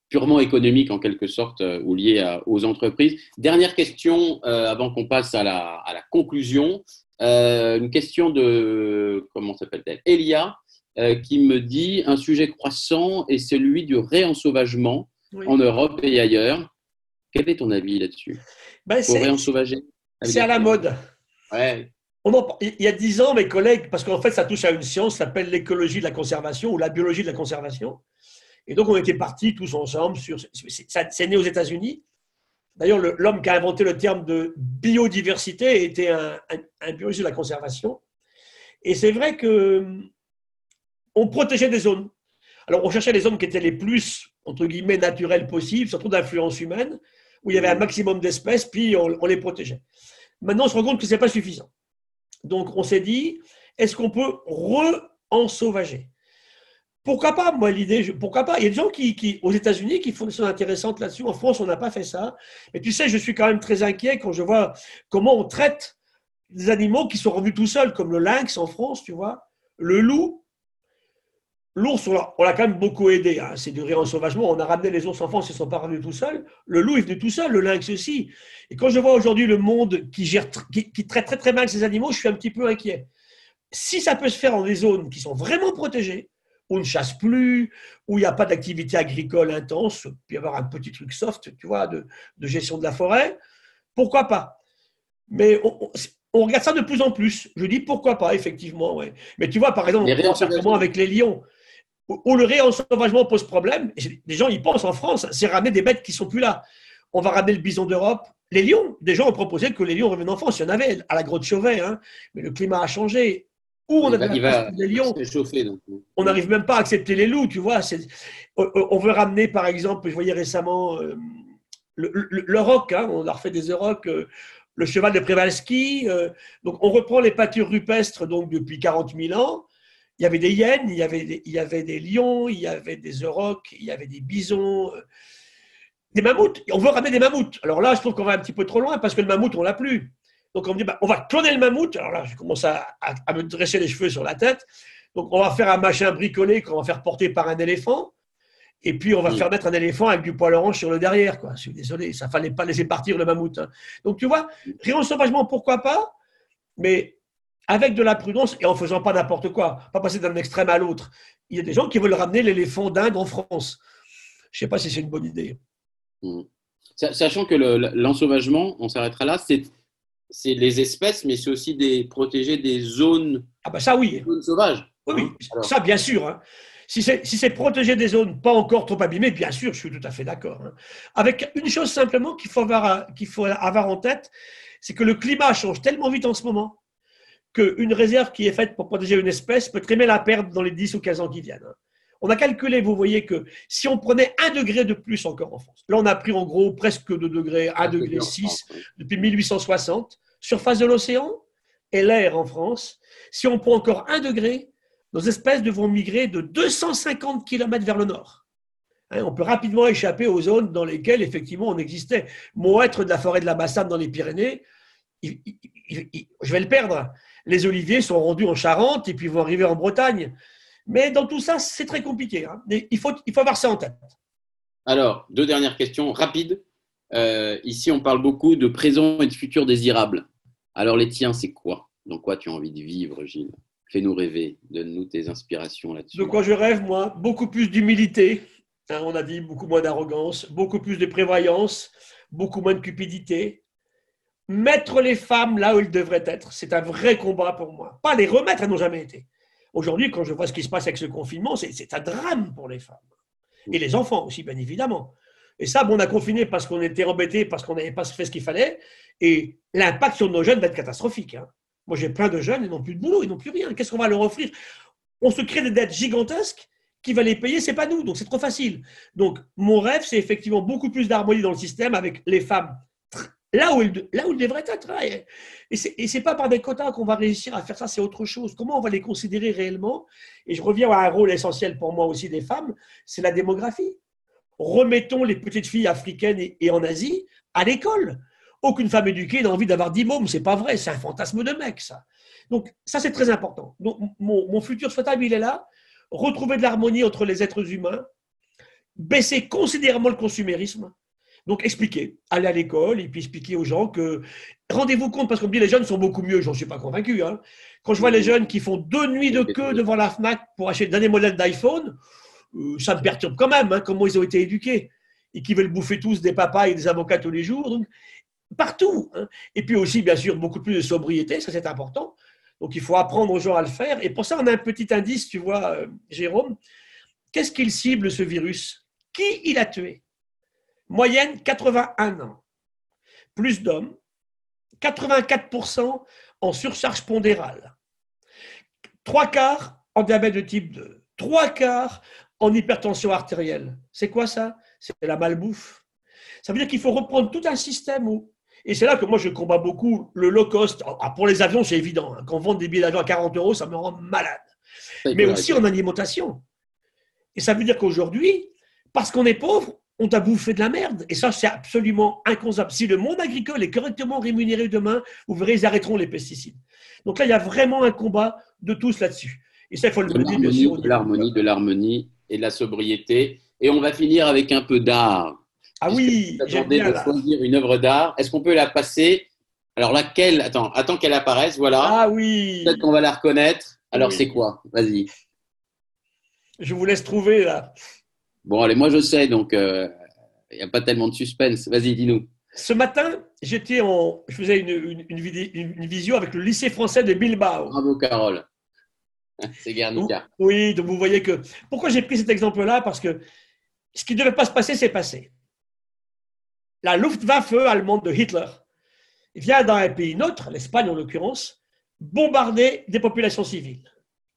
purement économiques, en quelque sorte, euh, ou liés à- aux entreprises. Dernière question, euh, avant qu'on passe à la, à la conclusion. Euh, une question de, comment s'appelle-t-elle? Elia, euh, qui me dit un sujet croissant est celui du réensauvagement Oui. en Europe et ailleurs. Quel est ton avis là-dessus? Ben, c'est réensauvager c'est à la mode. Ouais. On en- il y a dix ans, mes collègues, parce qu'en fait, ça touche à une science, ça s'appelle l'écologie de la conservation ou la biologie de la conservation. Et donc, on était partis tous ensemble sur. c'est- né aux États-Unis. D'ailleurs, le- l'homme qui a inventé le terme de biodiversité était un, un, de la conservation. Et c'est vrai que hum, on protégeait des zones. Alors, on cherchait les zones qui étaient les plus, entre guillemets, naturelles possibles, surtout d'influence humaine, où il y avait un maximum d'espèces, puis on, on les protégeait. Maintenant, on se rend compte que ce n'est pas suffisant. Donc, on s'est dit, est-ce qu'on peut re-ensauvager? Pourquoi pas Moi, l'idée, pourquoi pas? Il y a des gens qui, aux États-Unis qui font des choses intéressantes là-dessus. En France, on n'a pas fait ça. Mais tu sais, je suis quand même très inquiet quand je vois comment on traite des animaux qui sont revenus tout seuls, comme le lynx en France, tu vois, le loup. L'ours, on l'a quand même beaucoup aidé. hein. C'est du réensauvagement. On a ramené les ours en France, ils ne sont pas revenus tout seuls. Le loup est venu tout seul, le lynx aussi. Et quand je vois aujourd'hui le monde qui, qui traite très très mal ces animaux, je suis un petit peu inquiet. Si ça peut se faire dans des zones qui sont vraiment protégées, où on ne chasse plus, où il n'y a pas d'activité agricole intense, puis avoir un petit truc soft, tu vois, de, de gestion de la forêt, pourquoi pas? Mais on, regarde ça de plus en plus. Je dis pourquoi pas, effectivement. Ouais. Mais tu vois, par exemple, on comment avec les lions où où le réensauvagement pose problème, les gens y pensent en France, c'est ramener des bêtes qui sont plus là. On va ramener le bison d'Europe. Les lions, des gens ont proposé que les lions reviennent en France. Il y en avait à la grotte Chauvet, hein. mais le climat a changé. Où on a va, lions. Donc. n'arrive même pas à accepter les loups, tu vois. On veut ramener, par exemple, je voyais récemment euh, le, le, le roc, hein, on a refait des rocs, euh, le cheval de Przewalski. euh, donc, on reprend les pâtures rupestres donc, depuis 40 000 ans. Il y avait des hyènes, il y avait des, il y avait des lions, il y avait des aurochs, il y avait des bisons, euh, des mammouths. On veut ramener des mammouths. Alors là, je trouve qu'on va un petit peu trop loin parce que le mammouth, on l'a plus. Donc on me dit, bah, on va cloner le mammouth. Alors là, je commence à, à- à me dresser les cheveux sur la tête. Donc on va faire un machin bricolé qu'on va faire porter par un éléphant. Et puis on va faire mettre un éléphant avec du poil orange sur le derrière. Quoi. Je suis désolé, ça fallait pas laisser partir le mammouth. hein. Donc tu vois, réensauvagement, pourquoi pas? Mais avec de la prudence et en faisant pas n'importe quoi, pas passer d'un extrême à l'autre. Il y a des gens qui veulent ramener l'éléphant d'Inde en France. Je sais pas si c'est une bonne idée. Mm. Sa- Sachant que le- l'ensauvagement, on s'arrêtera là, c'est c'est les espèces, mais c'est aussi des, protéger des zones, Ah bah ça oui, zones sauvages. Oui, oui, Hein, alors. ça bien sûr. hein. Si c'est si protéger des zones pas encore trop abîmées, bien sûr, je suis tout à fait d'accord. hein. Avec une chose simplement qu'il faut avoir, faut en tête, c'est que le climat change tellement vite en ce moment qu'une réserve qui est faite pour protéger une espèce peut très bien la perdre dans les 10 ou 15 ans qui viennent. hein. On a calculé, vous voyez, que si on prenait un degré de plus encore en France, là on a pris en gros presque 2 degrés, 1 degré 6 depuis 1860, surface de l'océan et l'air en France, si on prend encore un degré, nos espèces devront migrer de 250 km vers le nord. Hein, on peut rapidement échapper aux zones dans lesquelles effectivement on existait. Mon être de la forêt de la Bassane dans les Pyrénées, il- il- il- il- je vais le perdre. Les oliviers sont rendus en Charente et puis vont arriver en Bretagne. Mais dans tout ça, c'est très compliqué. hein. Mais il, faut, il faut avoir ça en tête. Alors, deux dernières questions rapides. Euh, ici, on parle beaucoup de présent et de futur désirable. Alors, les tiens, c'est quoi? Dans quoi tu as envie de vivre, Gilles? Fais-nous rêver, donne-nous tes inspirations là-dessus. De quoi je rêve, moi? Beaucoup plus d'humilité, hein, on a dit, beaucoup moins d'arrogance, beaucoup plus de prévoyance, beaucoup moins de cupidité. Mettre les femmes là où elles devraient être, c'est un vrai combat pour moi. Pas les remettre, elles n'ont jamais été. Aujourd'hui, quand je vois ce qui se passe avec ce confinement, c'est un drame pour les femmes. Et les enfants aussi, bien évidemment. Et ça, bon, on a confiné parce qu'on était embêtés, parce qu'on n'avait pas fait ce qu'il fallait. Et l'impact sur nos jeunes va être catastrophique. hein. Moi, j'ai plein de jeunes, ils n'ont plus de boulot, ils n'ont plus rien. Qu'est-ce qu'on va leur offrir? On se crée des dettes gigantesques. Qui va les payer C'est pas nous, donc c'est trop facile. Donc, mon rêve, c'est effectivement beaucoup plus d'harmonie dans le système avec les femmes là où elles devraient être. hein. Et- et c'est pas par des quotas qu'on va réussir à faire ça, c'est autre chose. Comment on va les considérer réellement? Et je reviens à un rôle essentiel pour moi aussi des femmes, c'est la démographie. Remettons les petites filles africaines et, en Asie à l'école. Aucune femme éduquée n'a envie d'avoir 10 mômes, c'est pas vrai, c'est un fantasme de mec, ça. Donc, ça, c'est très important. Mon, mon futur souhaitable, il est là. Retrouver de l'harmonie entre les êtres humains, baisser considérablement le consumérisme. Donc, expliquer, aller à l'école et puis expliquer aux gens que, rendez-vous compte, parce qu'on dit les jeunes sont beaucoup mieux, j'en suis pas convaincu. hein. Quand je vois les jeunes qui font deux nuits de queue devant la FNAC pour acheter le dernier modèle d'iPhone, euh, ça me perturbe quand même, hein, comment ils ont été éduqués et qui veulent bouffer tous des papas et des avocats tous les jours. Donc, partout. hein. Et puis aussi, bien sûr, beaucoup plus de sobriété, ça c'est important. Donc il faut apprendre aux gens à le faire. Et pour ça, on a un petit indice, tu vois, euh, Jérôme. Qu'est-ce qu'il cible, ce virus? Qui il a tué? Moyenne 81 ans. Plus d'hommes. 84% en surcharge pondérale. Trois quarts en diabète de type 2. Trois quarts en hypertension artérielle. C'est quoi ça? C'est la malbouffe. Ça veut dire qu'il faut reprendre tout un système où et c'est là que moi je combats beaucoup le low cost. Ah, pour les avions, c'est évident. hein. Quand on vend des billets d'avion à 40 euros, ça me rend malade. Mais aussi en alimentation. Et ça veut dire qu'aujourd'hui, parce qu'on est pauvre, on t'a bouffé de la merde. Et ça, c'est absolument inconcevable. Si le monde agricole est correctement rémunéré demain, vous verrez, ils arrêteront les pesticides. Donc là, il y a vraiment un combat de tous là-dessus. Et ça, il faut le bien sûr. au de l'harmonie, de l'harmonie et de la sobriété. Et on va finir avec un peu d'art. Ah oui, bien de choisir une œuvre d'art. Est-ce qu'on peut la passer? Alors laquelle Attends, attends qu'elle apparaisse. Voilà. Ah oui, Peut-être qu'on va la reconnaître. Alors Oui. c'est quoi? Vas-y. je vous laisse trouver là. Bon, allez, moi je sais, donc il n'y a pas tellement de suspense. Vas-y, dis-nous. Ce matin, j'étais en, je faisais une, une, une vidé- une- une visio avec le lycée français de Bilbao. Bravo, Carole. C'est Guernica. Oui, donc vous voyez que. Pourquoi j'ai pris cet exemple-là? Parce que ce qui ne devait pas se passer, s'est passé. La Luftwaffe allemande de Hitler vient dans un pays neutre, l'Espagne en l'occurrence, bombarder des populations civiles.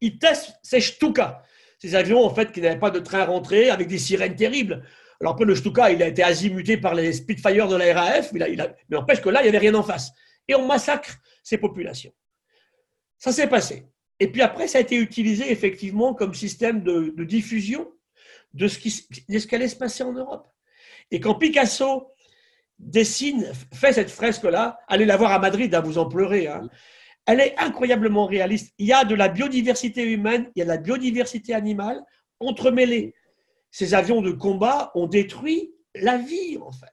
Ils testent ces Stuka, ces avions en fait qui n'avaient pas de train rentré avec des sirènes terribles. Alors après, le Stuka, il a été azimuté par les Spitfire de la RAF, mais, il a- mais n'empêche que là, il n'y avait rien en face. Et on massacre ces populations. Ça s'est passé. Et puis après, ça a été utilisé effectivement comme système de, diffusion de ce, qui, allait se passer en Europe. Et quand Picasso dessine, fait cette fresque-là, allez la voir à Madrid, hein, vous en pleurez. hein. Elle est incroyablement réaliste. Il y a de la biodiversité humaine, il y a de la biodiversité animale entremêlée. Ces avions de combat ont détruit la vie, en fait.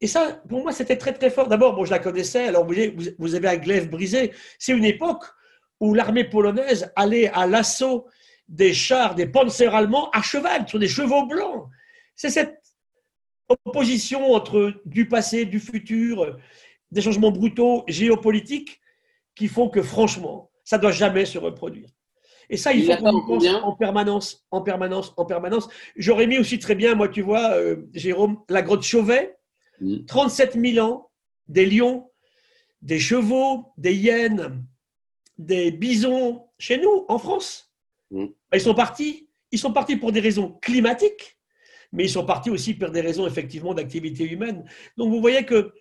Et ça, pour moi, c'était très, très fort. D'abord, bon, je la connaissais. Alors, vous, vous avez un glaive brisé. C'est une époque où l'armée polonaise allait à l'assaut des chars, des panzers allemands à cheval, sur des chevaux blancs. C'est cette opposition entre du passé, du futur, des changements brutaux géopolitiques qui font que, franchement, ça ne doit jamais se reproduire. Et ça, il Il faut qu'on pense en permanence, en permanence, en permanence. J'aurais mis aussi très bien, moi, tu vois, euh, Jérôme, la grotte Chauvet, Mm. 37 000 ans, des lions, des chevaux, des hyènes, des bisons, chez nous, en France. Mm. Ben, Ils sont partis. Ils sont partis pour des raisons climatiques, mais ils sont partis aussi pour des raisons effectivement d'activité humaine. Donc vous voyez que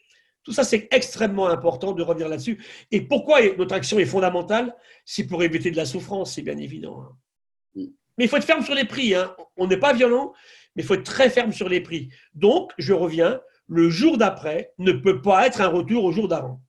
tout ça, c'est extrêmement important de revenir là-dessus. Et pourquoi notre action est fondamentale? C'est pour éviter de la souffrance, c'est bien évident. hein. Mm. Mais il faut être ferme sur les prix. hein. On n'est pas violent, mais il faut être très ferme sur les prix. Donc, je reviens, le jour d'après ne peut pas être un retour au jour d'avant.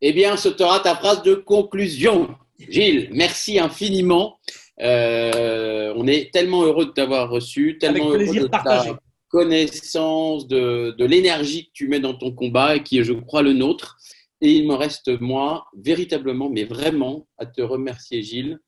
Eh bien, ce sera ta phrase de conclusion. Gilles, merci infiniment. Euh, on est tellement heureux de t'avoir reçu, tellement Avec heureux plaisir de ta partagé. Connaissance, de, de l'énergie que tu mets dans ton combat et qui est, je crois, le nôtre. Et il me reste, moi, véritablement, mais vraiment, à te remercier, Gilles,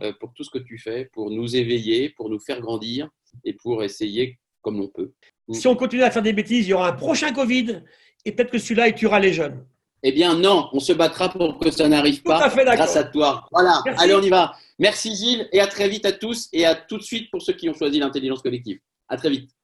euh, pour tout ce que tu fais, pour nous éveiller, pour nous faire grandir et pour essayer comme on peut. Si on continue à faire des bêtises, il y aura un prochain Covid et peut-être que celui-là, il tuera les jeunes. Eh bien, non, on se battra pour que ça n'arrive Tout à pas fait grâce à toi. Voilà, Merci. allez, on y va. Merci Gilles et à très vite à tous et à tout de suite pour ceux qui ont choisi l'intelligence collective. À très vite.